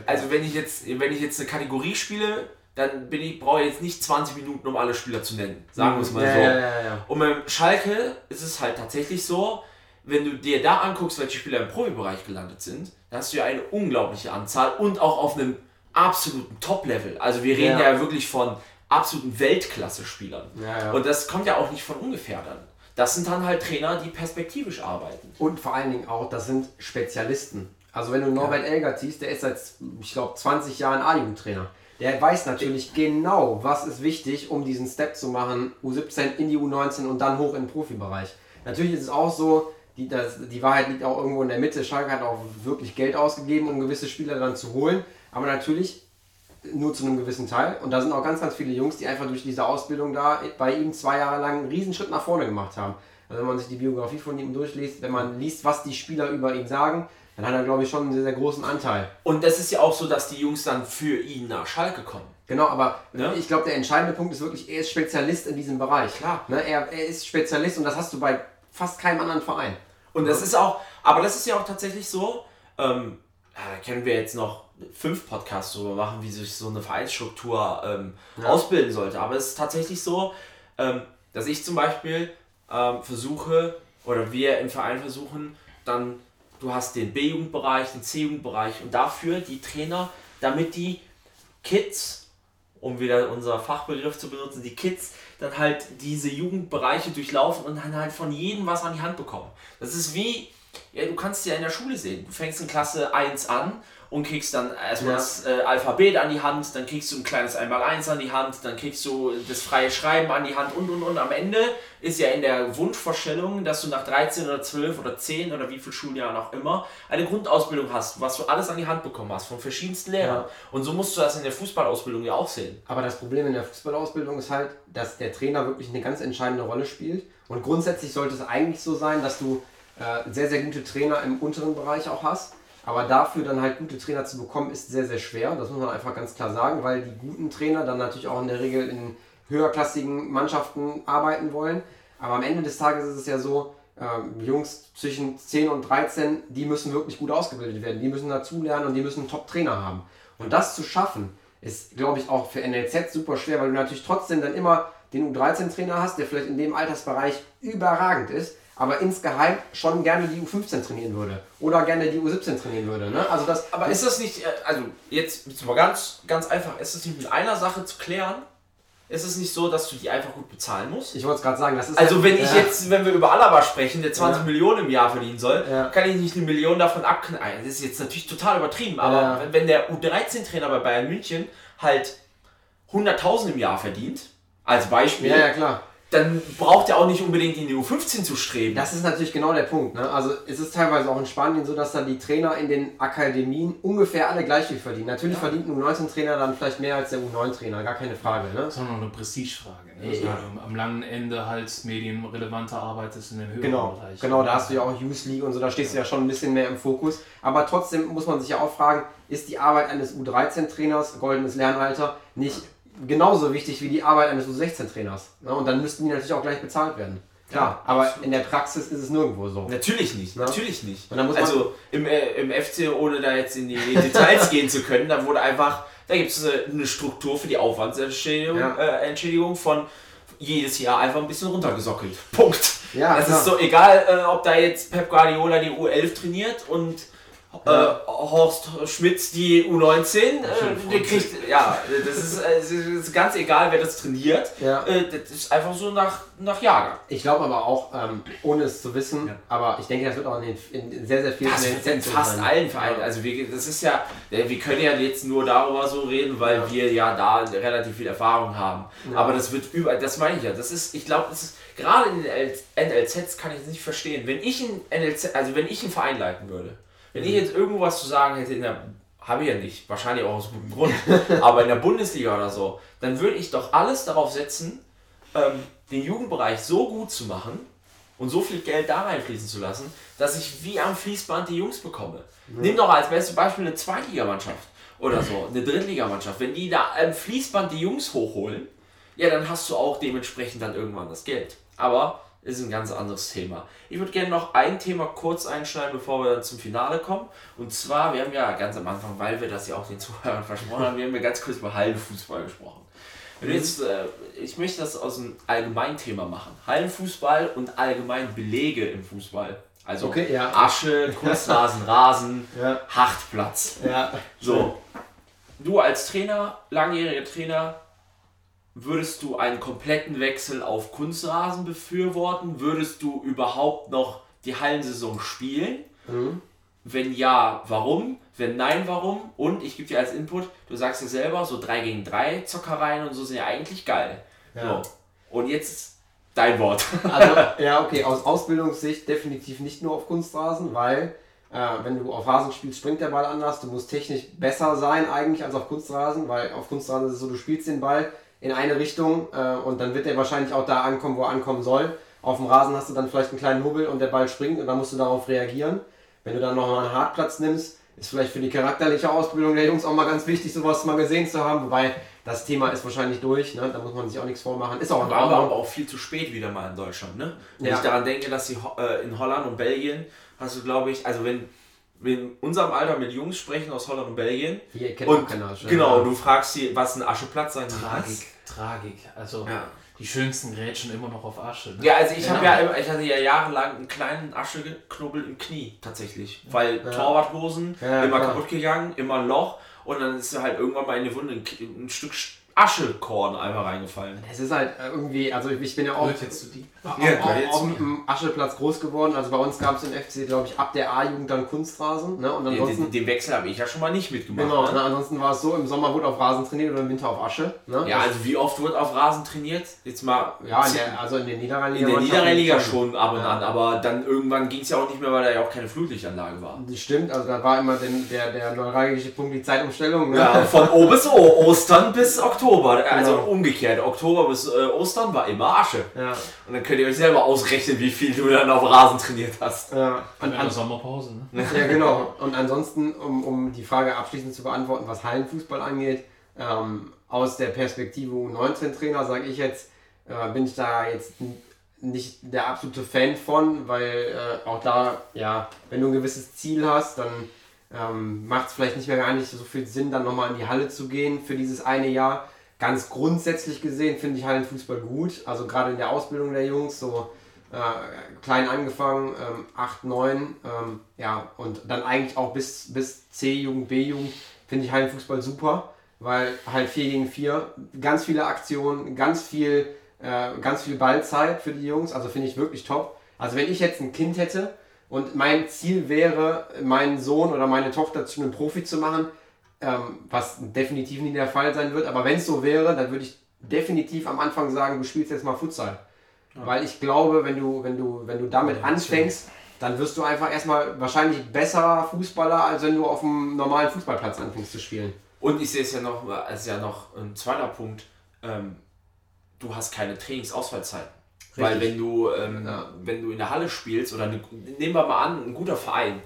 also wenn ich jetzt, wenn ich jetzt eine Kategorie spiele, dann bin ich, brauche ich jetzt nicht 20 Minuten, um alle Spieler zu nennen. Sagen wir es mal ja, so. Ja, ja, Und beim Schalke ist es halt tatsächlich so, wenn du dir da anguckst, welche Spieler im Profibereich gelandet sind, dann hast du ja eine unglaubliche Anzahl und auch auf einem absoluten Top-Level. Also wir reden ja. wirklich von absoluten Weltklasse-Spielern. Und das kommt ja auch nicht von ungefähr dann. Das sind dann halt Trainer, die perspektivisch arbeiten. Und vor allen Dingen auch, das sind Spezialisten. Also wenn du Norbert ja. Elgert siehst, der ist seit, ich glaube, 20 Jahren A-Jugendtrainer. Der weiß natürlich genau, was ist wichtig, um diesen Step zu machen, U17 in die U19 und dann hoch in den Profibereich. Natürlich ist es auch so, die, das, die Wahrheit liegt auch irgendwo in der Mitte. Schalke hat auch wirklich Geld ausgegeben, um gewisse Spieler dann zu holen. Aber natürlich nur zu einem gewissen Teil. Und da sind auch ganz, ganz viele Jungs, die einfach durch diese Ausbildung da bei ihm zwei Jahre lang einen Riesenschritt nach vorne gemacht haben. Also wenn man sich die Biografie von ihm durchliest, wenn man liest, was die Spieler über ihn sagen, dann hat er, glaube ich, schon einen sehr, sehr großen Anteil. Und das ist ja auch so, dass die Jungs dann für ihn nach Schalke kommen. Genau, aber ne? ich glaube, der entscheidende Punkt ist wirklich, er ist Spezialist in diesem Bereich. Klar. Ne? Er, er ist Spezialist und das hast du bei fast keinem anderen Verein. Und das ist auch, aber das ist ja auch tatsächlich so, ähm, da können wir jetzt noch fünf Podcasts darüber machen, wie sich so eine Vereinsstruktur ähm, ja. ausbilden sollte. Aber es ist tatsächlich so, ähm, dass ich zum Beispiel ähm, versuche, oder wir im Verein versuchen, dann du hast den B-Jugendbereich, den C-Jugendbereich und dafür die Trainer, damit die Kids, um wieder unser Fachbegriff zu benutzen, die Kids dann halt diese Jugendbereiche durchlaufen und dann halt von jedem was an die Hand bekommen. Das ist wie, ja, du kannst ja in der Schule sehen. Du fängst in Klasse 1 an und kriegst dann erstmal ja. das äh, Alphabet an die Hand, dann kriegst du ein kleines Einmaleins an die Hand, dann kriegst du das freie Schreiben an die Hand und und und. Am Ende ist ja in der Wunschvorstellung, dass du nach 13 oder 12 oder 10 oder wie viel Schuljahren auch immer eine Grundausbildung hast, was du alles an die Hand bekommen hast von verschiedensten Lehrern. Ja. Und so musst du das in der Fußballausbildung ja auch sehen. Aber das Problem in der Fußballausbildung ist halt, dass der Trainer wirklich eine ganz entscheidende Rolle spielt. Und grundsätzlich sollte es eigentlich so sein, dass du äh, sehr, sehr gute Trainer im unteren Bereich auch hast aber dafür dann halt gute Trainer zu bekommen, ist sehr, sehr schwer. Das muss man einfach ganz klar sagen, weil die guten Trainer dann natürlich auch in der Regel in höherklassigen Mannschaften arbeiten wollen. Aber am Ende des Tages ist es ja so, äh, Jungs zwischen 10 und 13, die müssen wirklich gut ausgebildet werden. Die müssen dazulernen und die müssen einen Top-Trainer haben. Und das zu schaffen, ist, glaube ich, auch für NLZ super schwer, weil du natürlich trotzdem dann immer den U13-Trainer hast, der vielleicht in dem Altersbereich überragend ist, aber insgeheim schon gerne die U15 trainieren würde oder gerne die U17 trainieren würde. Ne? Also das, aber ist das nicht, äh, also jetzt, mal ganz, ganz einfach, ist das nicht mit einer Sache zu klären? Ist es nicht so, dass du die einfach gut bezahlen musst? Ich wollte es gerade sagen, das ist. Also, wenn ich jetzt, wenn wir über Alaba sprechen, der 20 ja. Millionen im Jahr verdienen soll, ja. kann ich nicht eine Million davon abknallen. Das ist jetzt natürlich total übertrieben, aber ja. wenn der U13-Trainer bei Bayern München halt 100.000 im Jahr verdient, als Beispiel, ja, ja, klar dann braucht er auch nicht unbedingt in die U15 zu streben. Das ist natürlich genau der Punkt. Ne? Also es ist teilweise auch in Spanien so, dass dann die Trainer in den Akademien ungefähr alle gleich viel verdienen. Natürlich ja. verdient ein U19-Trainer dann vielleicht mehr als der U9-Trainer, gar keine Frage. Ne? Das ist auch noch eine Prestigefrage. Ne? Also ja. am langen Ende halt medienrelevante Arbeit ist in den höheren genau, Bereichen. Genau, da hast du ja auch Youth League und so, da stehst ja. du ja schon ein bisschen mehr im Fokus. Aber trotzdem muss man sich ja auch fragen, ist die Arbeit eines U13-Trainers, goldenes Lernalter, nicht genauso wichtig wie die Arbeit eines U16-Trainers. Ne? Und dann müssten die natürlich auch gleich bezahlt werden. Klar, aber in der Praxis ist es nirgendwo so. Natürlich nicht, ne? natürlich nicht. also im, äh, im FC, ohne da jetzt in die Details (laughs) gehen zu können, da wurde einfach, da gibt es eine, eine, Struktur für die Aufwandsentschädigung ja. äh, Entschädigung von jedes Jahr einfach ein bisschen runtergesockelt. Punkt. Ja, es ist so egal, äh, ob da jetzt Pep Guardiola die U11 trainiert und äh, Horst Schmitz die U19, äh, der kriegt, ja, das ist, äh, es ist ganz egal, wer das trainiert. Ja. Äh, das ist einfach so nach, nach Jahrgang. Ich glaube aber auch, ähm, ohne es zu wissen, Ja. aber ich denke, das wird auch in, den, in sehr, sehr vielen Das in in fast sein. allen Vereinen. Also wir, das ist ja, äh, wir können ja jetzt nur darüber so reden, weil Ja. wir ja da relativ viel Erfahrung haben. Aber das wird überall, das meine ich ja. Das ist, ich glaube, das ist gerade in den NLZs kann ich es nicht verstehen. Wenn ich ein NLZ, also wenn ich einen Verein leiten würde, wenn Mhm. ich jetzt irgendwo was zu sagen hätte in der habe ich ja nicht, wahrscheinlich auch aus gutem Grund, (laughs) aber in der Bundesliga oder so, dann würde ich doch alles darauf setzen, ähm, den Jugendbereich so gut zu machen und so viel Geld da reinfließen zu lassen, dass ich wie am Fließband die Jungs bekomme. Nimm doch als bestes Beispiel eine Zweitligamannschaft oder so, eine Drittligamannschaft. Wenn die da am Fließband die Jungs hochholen, ja, dann hast du auch dementsprechend dann irgendwann das Geld. Aber ist ein ganz anderes Thema. Ich würde gerne noch ein Thema kurz einschneiden, bevor wir dann zum Finale kommen. Und zwar, wir haben ja ganz am Anfang, weil wir das ja auch den Zuhörern (laughs) versprochen haben, wir haben ja ganz kurz über Hallenfußball gesprochen. Wenn du jetzt, äh, ich möchte das aus einem Allgemeinthema machen. Hallenfußball und allgemein Belege im Fußball. Also Okay, ja. Asche, Kunstrasen, (laughs) Rasen, Ja. Hartplatz. Ja. So, du als Trainer, langjähriger Trainer, würdest du einen kompletten Wechsel auf Kunstrasen befürworten? Würdest du überhaupt noch die Hallensaison spielen? Mhm. Wenn ja, warum? Wenn nein, warum? Und ich gebe dir als Input, du sagst ja selber, so 3 gegen 3 Zockereien und so sind ja eigentlich geil. Ja. So. Und jetzt dein Wort. (laughs) Also, ja, okay, aus Ausbildungssicht definitiv nicht nur auf Kunstrasen, weil äh, wenn du auf Rasen spielst, springt der Ball anders. Du musst technisch besser sein eigentlich als auf Kunstrasen, weil auf Kunstrasen ist es so, du spielst den Ball in eine Richtung äh, und dann wird er wahrscheinlich auch da ankommen, wo er ankommen soll. Auf dem Rasen hast du dann vielleicht einen kleinen Hubbel und der Ball springt und dann musst du darauf reagieren. Wenn du dann nochmal einen Hartplatz nimmst, ist vielleicht für die charakterliche Ausbildung der Jungs auch mal ganz wichtig, sowas mal gesehen zu haben. Wobei das Thema ist wahrscheinlich durch, ne? da muss man sich auch nichts vormachen. Ist auch War aber, aber auch viel zu spät wieder mal in Deutschland, ne? Wenn Ja. ich daran denke, dass Ho- äh, in Holland und Belgien hast du, glaube ich, also wenn wir in unserem Alter mit Jungs sprechen aus Holland und Belgien Hier kennt und keiner. Asche. genau, du fragst sie, was ein Ascheplatz sein. Tragik, Tragik. Also Ja. die schönsten Grätschen immer noch auf Asche. Ne? Ja, also ich Genau. habe ja, immer- ich hatte ja jahrelang einen kleinen Ascheknubbel im Knie tatsächlich, weil Ja. Torwarthosen Ja, immer klar. kaputt gegangen, immer ein Loch und dann ist halt irgendwann mal in die Wunde ein, ein Stück Aschekorn einmal reingefallen. Es ist halt irgendwie, also ich bin ja auch Hört jetzt zu die? Ja, auf, jetzt auf dem Ascheplatz groß geworden. Also bei uns gab es im FC, glaube ich, ab der A-Jugend dann Kunstrasen. Ne? Und Den, ansonsten, den, den Wechsel habe ich ja schon mal nicht mitgemacht. genau, ne? ne? ansonsten war es so, im Sommer wurde auf Rasen trainiert oder im Winter auf Asche. Ne? Ja, Das- also wie oft wird auf Rasen trainiert? Jetzt mal ja in der, also in der Niederrhein-Liga. in der Niederrheinliga schon ab und Ja. an, aber dann irgendwann ging es ja auch nicht mehr, weil da ja auch keine Flutlichtanlage war. Das stimmt, also da war immer den, der, der neuralgische Punkt die Zeitumstellung. Ne? Ja, von (laughs) O bis O, Ostern bis Oktober. Also Genau. umgekehrt, Oktober bis äh, Ostern war immer Asche. Ja, Und dann könnt ihr euch selber ausrechnen, wie viel du dann auf Rasen trainiert hast. ja. In Und, einer an, Sommerpause, ne? (laughs) ja, genau. Und ansonsten, um, um die Frage abschließend zu beantworten, was Hallenfußball angeht, ähm, aus der Perspektive U19-Trainer sage ich jetzt, äh, bin ich da jetzt nicht der absolute Fan von, weil äh, auch da, ja, wenn du ein gewisses Ziel hast, dann ähm, macht es vielleicht nicht mehr gar nicht so viel Sinn, dann nochmal in die Halle zu gehen für dieses eine Jahr. Ganz grundsätzlich gesehen finde ich Hallenfußball gut, also gerade in der Ausbildung der Jungs, so äh, klein angefangen, ähm, 8, 9, ähm, ja, und dann eigentlich auch bis, bis C-Jugend, B-Jugend finde ich Hallenfußball super, weil halt 4 gegen 4, ganz viele Aktionen, ganz viel, äh, ganz viel Ballzeit für die Jungs, also finde ich wirklich top. Also wenn ich jetzt ein Kind hätte und mein Ziel wäre, meinen Sohn oder meine Tochter zu einem Profi zu machen, ähm, was definitiv nie der Fall sein wird, aber wenn es so wäre, dann würde ich definitiv am Anfang sagen, du spielst jetzt mal Futsal. Weil ich glaube, wenn du, wenn du, wenn du damit anfängst, dann wirst du einfach erstmal wahrscheinlich besserer Fußballer, als wenn du auf einem normalen Fußballplatz anfängst zu spielen. Und ich sehe es ja noch, als ja noch ein zweiter Punkt, ähm, du hast keine Trainingsausfallzeiten. Weil wenn du, ähm, Ja. wenn du in der Halle spielst, oder eine, nehmen wir mal an, ein guter Verein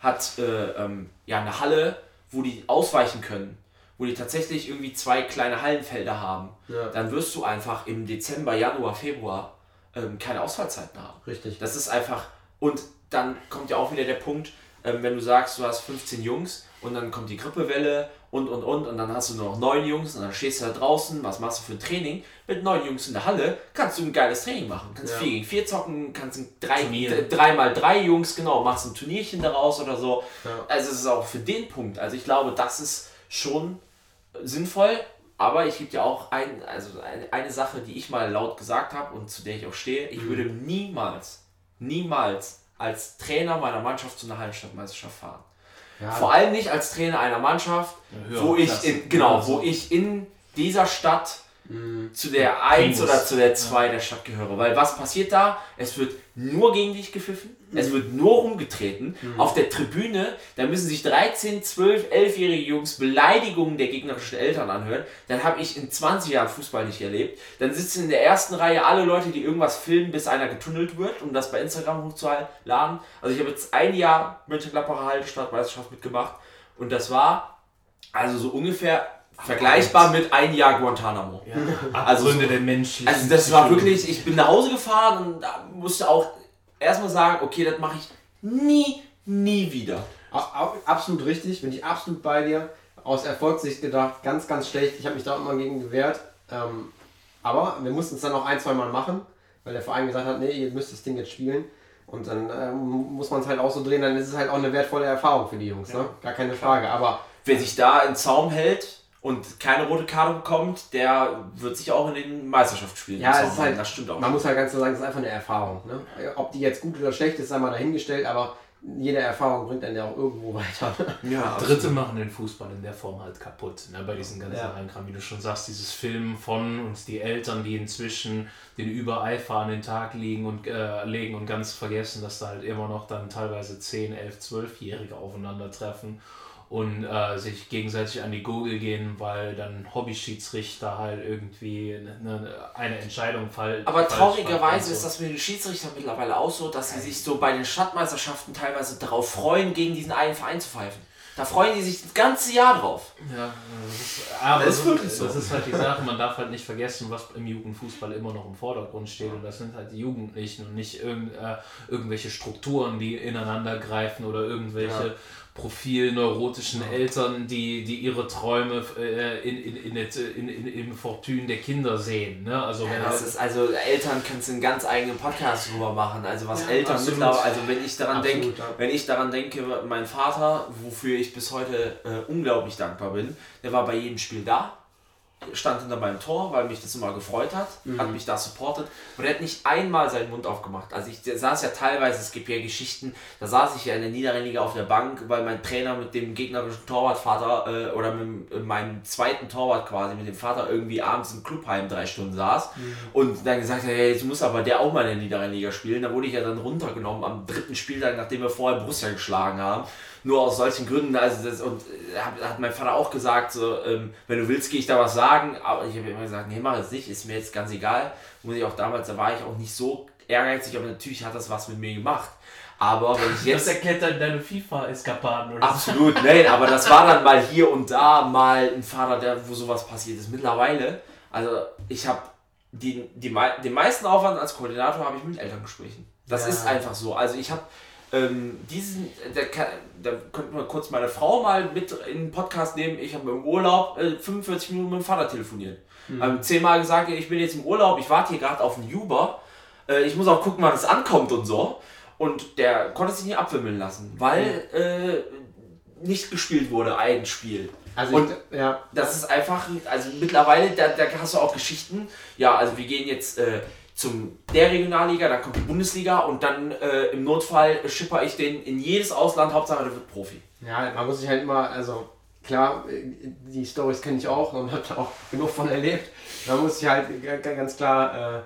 hat äh, ähm, ja, eine Halle, wo die ausweichen können, wo die tatsächlich irgendwie zwei kleine Hallenfelder haben, Ja. dann wirst du einfach im Dezember, Januar, Februar ähm, keine Ausfallzeiten haben. Richtig. Das ist einfach. Und dann kommt ja auch wieder der Punkt, ähm, wenn du sagst, du hast 15 Jungs und dann kommt die Grippewelle und und und und dann hast du nur noch neun Jungs und dann stehst du da draußen, was machst du für ein Training? Mit neun Jungs in der Halle kannst du ein geiles Training machen. Kannst Ja. 4 gegen 4 zocken, kannst ein drei, drei mal drei Jungs, genau, machst ein Turnierchen daraus oder so. Ja. Also es ist auch für den Punkt. Also ich glaube, das ist schon sinnvoll, aber ich gebe dir auch ein, also eine, eine Sache, die ich mal laut gesagt habe und zu der ich auch stehe. Ich würde niemals, niemals als Trainer meiner Mannschaft zu einer Hallenstadtmeisterschaft fahren. Ja, Vor allem nicht als Trainer einer Mannschaft, Ja, wo ich in, genau, wo ich in dieser Stadt Mhm. zu der 1 Primus. oder zu der 2 der Stadt gehöre. Weil was passiert da? Es wird nur gegen dich gepfiffen, es wird nur rumgetreten. Auf der Tribüne, da müssen sich 13, 12, 11-jährige Jungs Beleidigungen der gegnerischen Eltern anhören. Dann habe ich in 20 Jahren Fußball nicht erlebt. Dann sitzen in der ersten Reihe alle Leute, die irgendwas filmen, bis einer getunnelt wird, um das bei Instagram hochzuladen. Also ich habe jetzt ein Jahr Mönchengladbacher Hallenstadtmeisterschaft mitgemacht und das war also so ungefähr vergleichbar mit ein Jahr Guantanamo. Ja, Also Abgründe so- der menschlichen Also das war wirklich, ich bin nach Hause gefahren und da musste auch erstmal sagen, okay, das mache ich nie, nie wieder. Absolut richtig, bin ich absolut bei dir. Aus Erfolgssicht gedacht, ganz, ganz schlecht. Ich habe mich da auch immer gegen gewehrt. Ähm, aber wir mussten es dann noch ein, zwei Mal machen, weil der Verein gesagt hat, nee, ihr müsst das Ding jetzt spielen. Und dann ähm, muss man es halt auch so drehen, dann ist es halt auch eine wertvolle Erfahrung für die Jungs, ne? Gar keine Frage. Aber Wer sich da in Zaum hält und keine rote Karte bekommt, der wird sich auch in den Meisterschaftsspielen Ja, es ist halt, das stimmt auch. man muss halt ganz klar sagen, es ist einfach eine Erfahrung. Ne? Ob die jetzt gut oder schlecht ist, sei mal dahingestellt, aber jede Erfahrung bringt einen ja auch irgendwo weiter. ja, Dritte machen den Fußball in der Form halt kaputt. Ne? Bei diesen ganzen Ja. Reinkram, wie du schon sagst, dieses Filmen von uns, die Eltern, die inzwischen den Übereifer an den Tag legen und, äh, legen und ganz vergessen, dass da halt immer noch dann teilweise 10, 11, 12-Jährige aufeinandertreffen und äh, sich gegenseitig an die Gurgel gehen, weil dann Hobby-Schiedsrichter halt irgendwie eine, eine Entscheidung falsch Aber traurigerweise und ist so. das mit den Schiedsrichtern mittlerweile auch so, dass sie sich so bei den Stadtmeisterschaften teilweise darauf freuen, gegen diesen einen Verein zu pfeifen. Da freuen die sich das ganze Jahr drauf. Ja, das ist, aber Das ist so- wirklich so. Das ist halt die Sache, man darf halt nicht vergessen, was im Jugendfußball immer noch im Vordergrund steht. Und das sind halt die Jugendlichen und nicht irgend, äh, irgendwelche Strukturen, die ineinander greifen oder irgendwelche Ja. Profilneurotischen Eltern, die, die ihre Träume äh, in, in, in, det- in, in, im Fortune der Kinder sehen. Ne? Also, Ja, wenn das halt- ist also Eltern können es einen ganz eigenen Podcast drüber machen. Also was Ja, Eltern absolut. mittlerweile, also wenn ich daran denke, ja. wenn ich daran denke, mein Vater, wofür ich bis heute äh, unglaublich dankbar bin, der war bei jedem Spiel da, stand hinter meinem Tor, weil mich das immer gefreut hat, Mhm. hat mich da supportet und er hat nicht einmal seinen Mund aufgemacht. Also ich saß ja teilweise, es gibt ja Geschichten, da saß ich ja in der niederen Liga auf der Bank, weil mein Trainer mit dem gegnerischen Torwartvater äh, oder mit äh, meinem zweiten Torwart quasi, mit dem Vater irgendwie abends im Clubheim drei Stunden saß und dann gesagt hat, hey, jetzt muss aber der auch mal in der niederen Liga spielen. Da wurde ich ja dann runtergenommen am dritten Spieltag, nachdem wir vorher Borussia geschlagen haben. Nur aus solchen Gründen, also das, und äh, hat, hat mein Vater auch gesagt, so, ähm, wenn du willst, gehe ich da was sagen, aber ich habe immer gesagt, nee, mach es nicht, ist mir jetzt ganz egal. Muss ich auch damals, da war ich auch nicht so ehrgeizig, aber natürlich hat das was mit mir gemacht. Aber wenn ich das jetzt erklärt dann deine FIFA-Eskapaden oder so. Absolut, nein, aber das war dann mal hier und da mal ein Vater, der, wo sowas passiert ist. Mittlerweile, also ich habe die, die, den meisten Aufwand als Koordinator habe ich mit Elterngesprächen. Das Ja. ist einfach so. Also ich habe ähm, diesen, da, kann- da könnte man kurz meine Frau mal mit in den Podcast nehmen. Ich habe im Urlaub äh, 45 Minuten mit dem Vater telefoniert. Ähm, zehnmal gesagt, ich bin jetzt im Urlaub, ich warte hier gerade auf einen Uber. Äh, ich muss auch gucken, wann es ankommt und so. Und der konnte sich nicht abwimmeln lassen, weil äh, nicht gespielt wurde, ein Spiel. Also Und- ich, ja, Das ist einfach, also mittlerweile, da, da hast du auch Geschichten. Ja, also wir gehen jetzt äh, zum der Regionalliga, dann kommt die Bundesliga und dann äh, im Notfall schipper ich den in jedes Ausland, Hauptsache der wird Profi. Ja, man muss sich halt immer, also klar, äh, die Stories kenne ich auch und habe auch genug von erlebt. Man muss sich halt ganz klar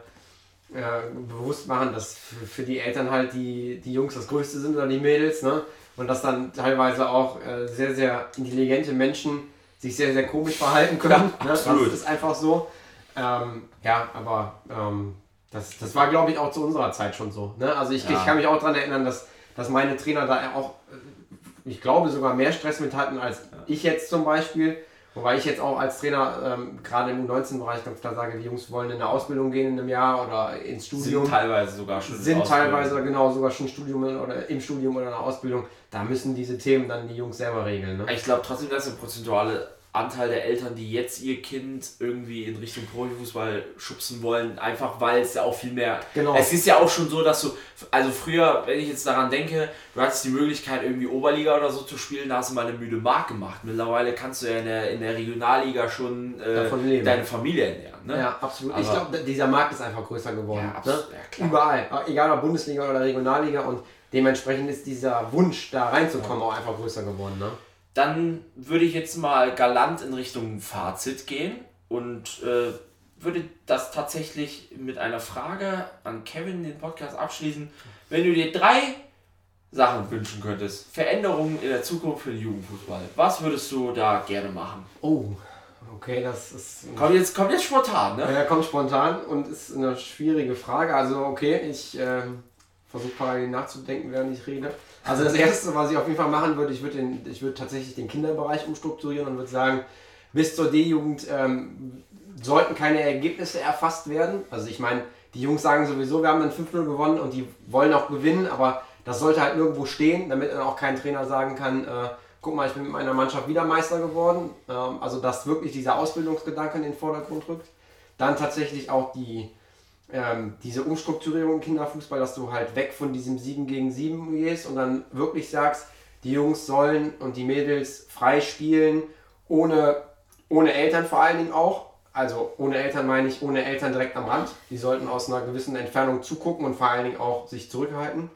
äh, äh, bewusst machen, dass für, die Eltern halt die, die Jungs das Größte sind oder die Mädels, ne? Und dass dann teilweise auch äh, sehr, sehr intelligente Menschen sich sehr, sehr komisch verhalten können. Ne? Das ist einfach so. Ähm, ja, aber ähm, das, das war, glaube ich, auch zu unserer Zeit schon so. Ne? Also ich, Ja. ich kann mich auch daran erinnern, dass, dass meine Trainer da auch, äh, ich glaube, sogar mehr Stress mit hatten als ich jetzt zum Beispiel. Wobei ich jetzt auch als Trainer ähm, gerade im U19-Bereich ganz klar sage, die Jungs wollen in eine Ausbildung gehen in einem Jahr oder ins Studium. Sind teilweise sogar schon. Sind teilweise genau sogar schon Studium oder im Studium oder in einer Ausbildung. Da müssen diese Themen dann die Jungs selber regeln. Ne? Ich glaube trotzdem, dass eine prozentuale Anteil der Eltern, die jetzt ihr Kind irgendwie in Richtung Profifußball schubsen wollen, einfach weil es ja auch viel mehr. Genau. Es ist ja auch schon so, dass du, also früher, wenn ich jetzt daran denke, du hattest die Möglichkeit, irgendwie Oberliga oder so zu spielen, da hast du mal eine müde Mark gemacht. Mittlerweile kannst du ja in der, in der Regionalliga schon äh, deine Familie ernähren. Ne? Ja, absolut. Aber ich glaube, dieser Markt ist einfach größer geworden. Ja, absolut, ne? ja, Überall. Egal ob Bundesliga oder Regionalliga und dementsprechend ist dieser Wunsch, da reinzukommen, auch einfach größer geworden. Ne? Dann würde ich jetzt mal galant in Richtung Fazit gehen und äh, würde das tatsächlich mit einer Frage an Kevin den Podcast abschließen. Wenn du dir drei Sachen wünschen könntest, Veränderungen in der Zukunft für den Jugendfußball, was würdest du da gerne machen? Oh, okay, das ist. Kommt jetzt, kommt jetzt spontan, ne? Ja, kommt spontan und ist eine schwierige Frage. Also, okay, ich äh, versuche parallel nachzudenken, während ich rede. Also das Erste, was ich auf jeden Fall machen würde, ich würde, den, ich würde tatsächlich den Kinderbereich umstrukturieren und würde sagen, bis zur D-Jugend ähm, sollten keine Ergebnisse erfasst werden. Also ich meine, die Jungs sagen sowieso, wir haben dann 5-0 gewonnen und die wollen auch gewinnen, aber das sollte halt nirgendwo stehen, damit dann auch kein Trainer sagen kann, äh, guck mal, ich bin mit meiner Mannschaft wieder Meister geworden. Ähm, also dass wirklich dieser Ausbildungsgedanke in den Vordergrund rückt. Dann tatsächlich auch die ähm, diese Umstrukturierung im Kinderfußball, dass du halt weg von diesem 7 gegen 7 gehst und dann wirklich sagst, die Jungs sollen und die Mädels frei spielen, ohne, ohne Eltern vor allen Dingen auch. Also ohne Eltern meine ich ohne Eltern direkt am Rand. Die sollten aus einer gewissen Entfernung zugucken und vor allen Dingen auch sich zurückhalten,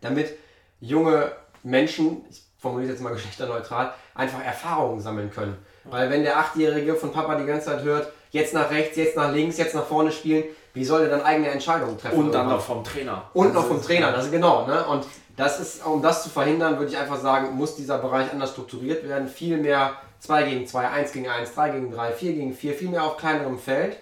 damit junge Menschen, ich formuliere jetzt mal (laughs) geschlechterneutral, einfach Erfahrungen sammeln können. Weil wenn der Achtjährige von Papa die ganze Zeit hört, jetzt nach rechts, jetzt nach links, jetzt nach vorne spielen, wie soll er dann eigene Entscheidungen treffen? Und dann noch vom Trainer. Und noch vom Trainer, das ist genau. Ne? Und das ist, um das zu verhindern, würde ich einfach sagen, muss dieser Bereich anders strukturiert werden. Viel mehr 2 gegen 2, 1 gegen 1, 3 gegen 3, 4 gegen 4, viel mehr auf kleinerem Feld.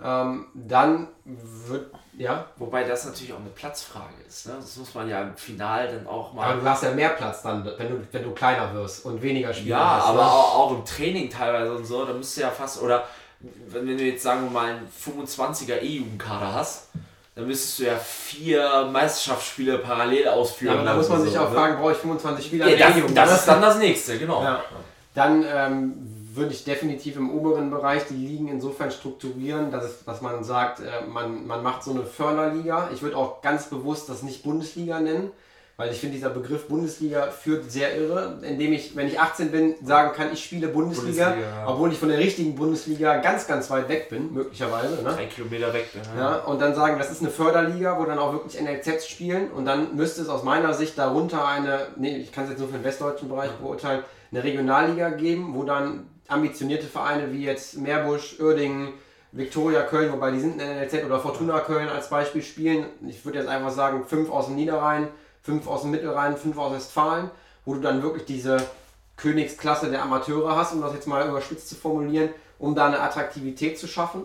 Ähm, dann wird, ja. Wobei das natürlich auch eine Platzfrage ist. Ne? Das muss man ja im Final dann auch mal. Aber du hast ja mehr Platz dann, wenn du, wenn du kleiner wirst und weniger Spieler ja, hast. Ja, aber ne? auch, auch, im Training teilweise und so, da müsst du ja fast, oder wenn du jetzt sagen wir mal einen 25er E-Jugendkader hast, dann müsstest du ja vier Meisterschaftsspiele parallel ausführen. Ja, da muss man sich auch ne? fragen, brauche ich 25 Spieler ja, das, das ist dann (laughs) das nächste, genau. Ja. Dann ähm, würde ich definitiv im oberen Bereich die Ligen insofern strukturieren, dass, es, dass man sagt, äh, man, man macht so eine Förderliga. Ich würde auch ganz bewusst das nicht Bundesliga nennen, weil ich finde, dieser Begriff Bundesliga führt sehr irre, indem ich, wenn ich 18 bin, sagen kann, ich spiele Bundesliga, Bundesliga ja. obwohl ich von der richtigen Bundesliga ganz, ganz weit weg bin, möglicherweise. Ne? Ein Kilometer weg bin. Ja. ja. und dann sagen, das ist eine Förderliga, wo dann auch wirklich NLZs spielen und dann müsste es aus meiner Sicht darunter eine, nee, ich kann es jetzt nur für den westdeutschen Bereich beurteilen, eine Regionalliga geben, wo dann ambitionierte Vereine wie jetzt Meerbusch, Uerdingen, Viktoria Köln, wobei die sind in NLZ oder Fortuna Köln als Beispiel spielen. Ich würde jetzt einfach sagen, fünf aus dem Niederrhein, fünf aus dem Mittelrhein, fünf aus Westfalen, wo du dann wirklich diese Königsklasse der Amateure hast, um das jetzt mal überspitzt zu formulieren, um da eine Attraktivität zu schaffen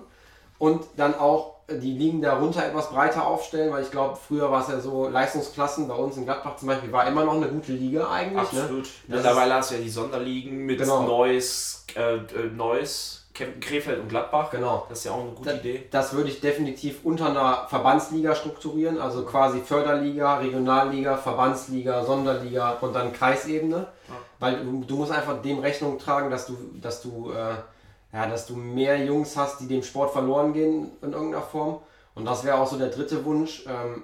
und dann auch die Ligen darunter etwas breiter aufstellen, weil ich glaube, früher war es ja so, Leistungsklassen bei uns in Gladbach zum Beispiel war immer noch eine gute Liga eigentlich. Ne? Absolut. Ne? Mittlerweile hast du ja die Sonderligen mit genau. Neues, äh, äh Neues Kempten, Krefeld und Gladbach. Genau. Das ist ja auch eine gute das, Idee. Das würde ich definitiv unter einer Verbandsliga strukturieren, also quasi Förderliga, Regionalliga, Verbandsliga, Sonderliga und dann Kreisebene. Ja. Weil du, du, musst einfach dem Rechnung tragen, dass du, dass du, äh, ja, dass du mehr Jungs hast, die dem Sport verloren gehen in irgendeiner Form. Und das wäre auch so der dritte Wunsch, ähm,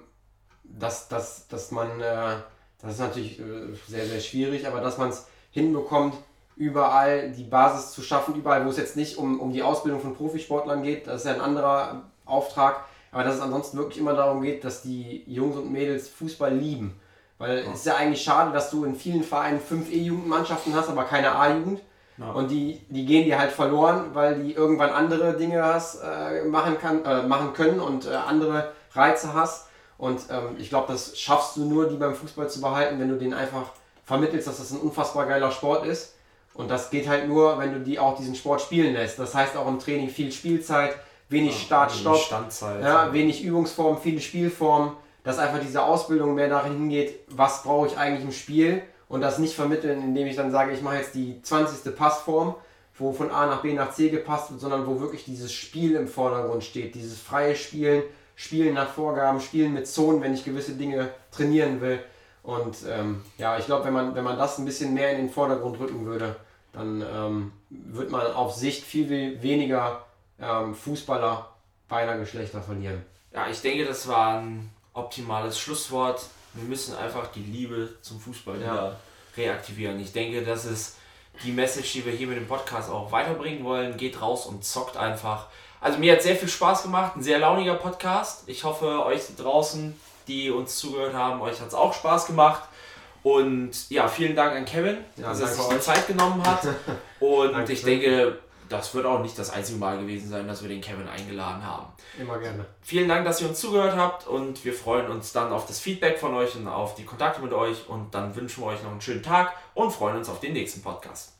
dass, dass, dass man, äh, das ist natürlich äh, sehr, sehr schwierig, aber dass man es hinbekommt, überall die Basis zu schaffen, überall, wo es jetzt nicht um, um die Ausbildung von Profisportlern geht, das ist ja ein anderer Auftrag, aber dass es ansonsten wirklich immer darum geht, dass die Jungs und Mädels Fußball lieben. Weil ja. es ist ja eigentlich schade, dass du in vielen Vereinen fünf E-Jugendmannschaften hast, aber keine A-Jugend. Ja. Und die, die gehen dir halt verloren, weil die irgendwann andere Dinge hast, äh, machen, kann, äh, machen können und äh, andere Reize hast. Und ähm, ich glaube, das schaffst du nur, die beim Fußball zu behalten, wenn du denen einfach vermittelst, dass das ein unfassbar geiler Sport ist und das geht halt nur, wenn du die auch diesen Sport spielen lässt. Das heißt auch im Training viel Spielzeit, wenig Start, Stopp, ja, wenig Übungsform, viele Spielformen, dass einfach diese Ausbildung mehr darin hingeht, was brauche ich eigentlich im Spiel und das nicht vermitteln, indem ich dann sage, ich mache jetzt die 20. Passform, wo von A nach B nach C gepasst wird, sondern wo wirklich dieses Spiel im Vordergrund steht, dieses freie Spielen, Spielen nach Vorgaben, Spielen mit Zonen, wenn ich gewisse Dinge trainieren will. Und ähm, ja, ich glaube, wenn man, wenn man das ein bisschen mehr in den Vordergrund rücken würde, dann ähm, wird man auf Sicht viel, viel weniger ähm, Fußballer beider Geschlechter verlieren. Ja, ich denke, das war ein optimales Schlusswort. Wir müssen einfach die Liebe zum Fußball Ja. wieder reaktivieren. Ich denke, das ist die Message, die wir hier mit dem Podcast auch weiterbringen wollen. Geht raus und zockt einfach. Also mir hat sehr viel Spaß gemacht, ein sehr launiger Podcast. Ich hoffe, euch draußen, die uns zugehört haben, euch hat es auch Spaß gemacht. Und ja, vielen Dank an Kevin, Ja, dass er sich die. Zeit genommen hat. (laughs) Und ich denke, das wird auch nicht das einzige Mal gewesen sein, dass wir den Kevin eingeladen haben. Immer gerne. Vielen Dank, dass ihr uns zugehört habt und wir freuen uns dann auf das Feedback von euch und auf die Kontakte mit euch und dann wünschen wir euch noch einen schönen Tag und freuen uns auf den nächsten Podcast.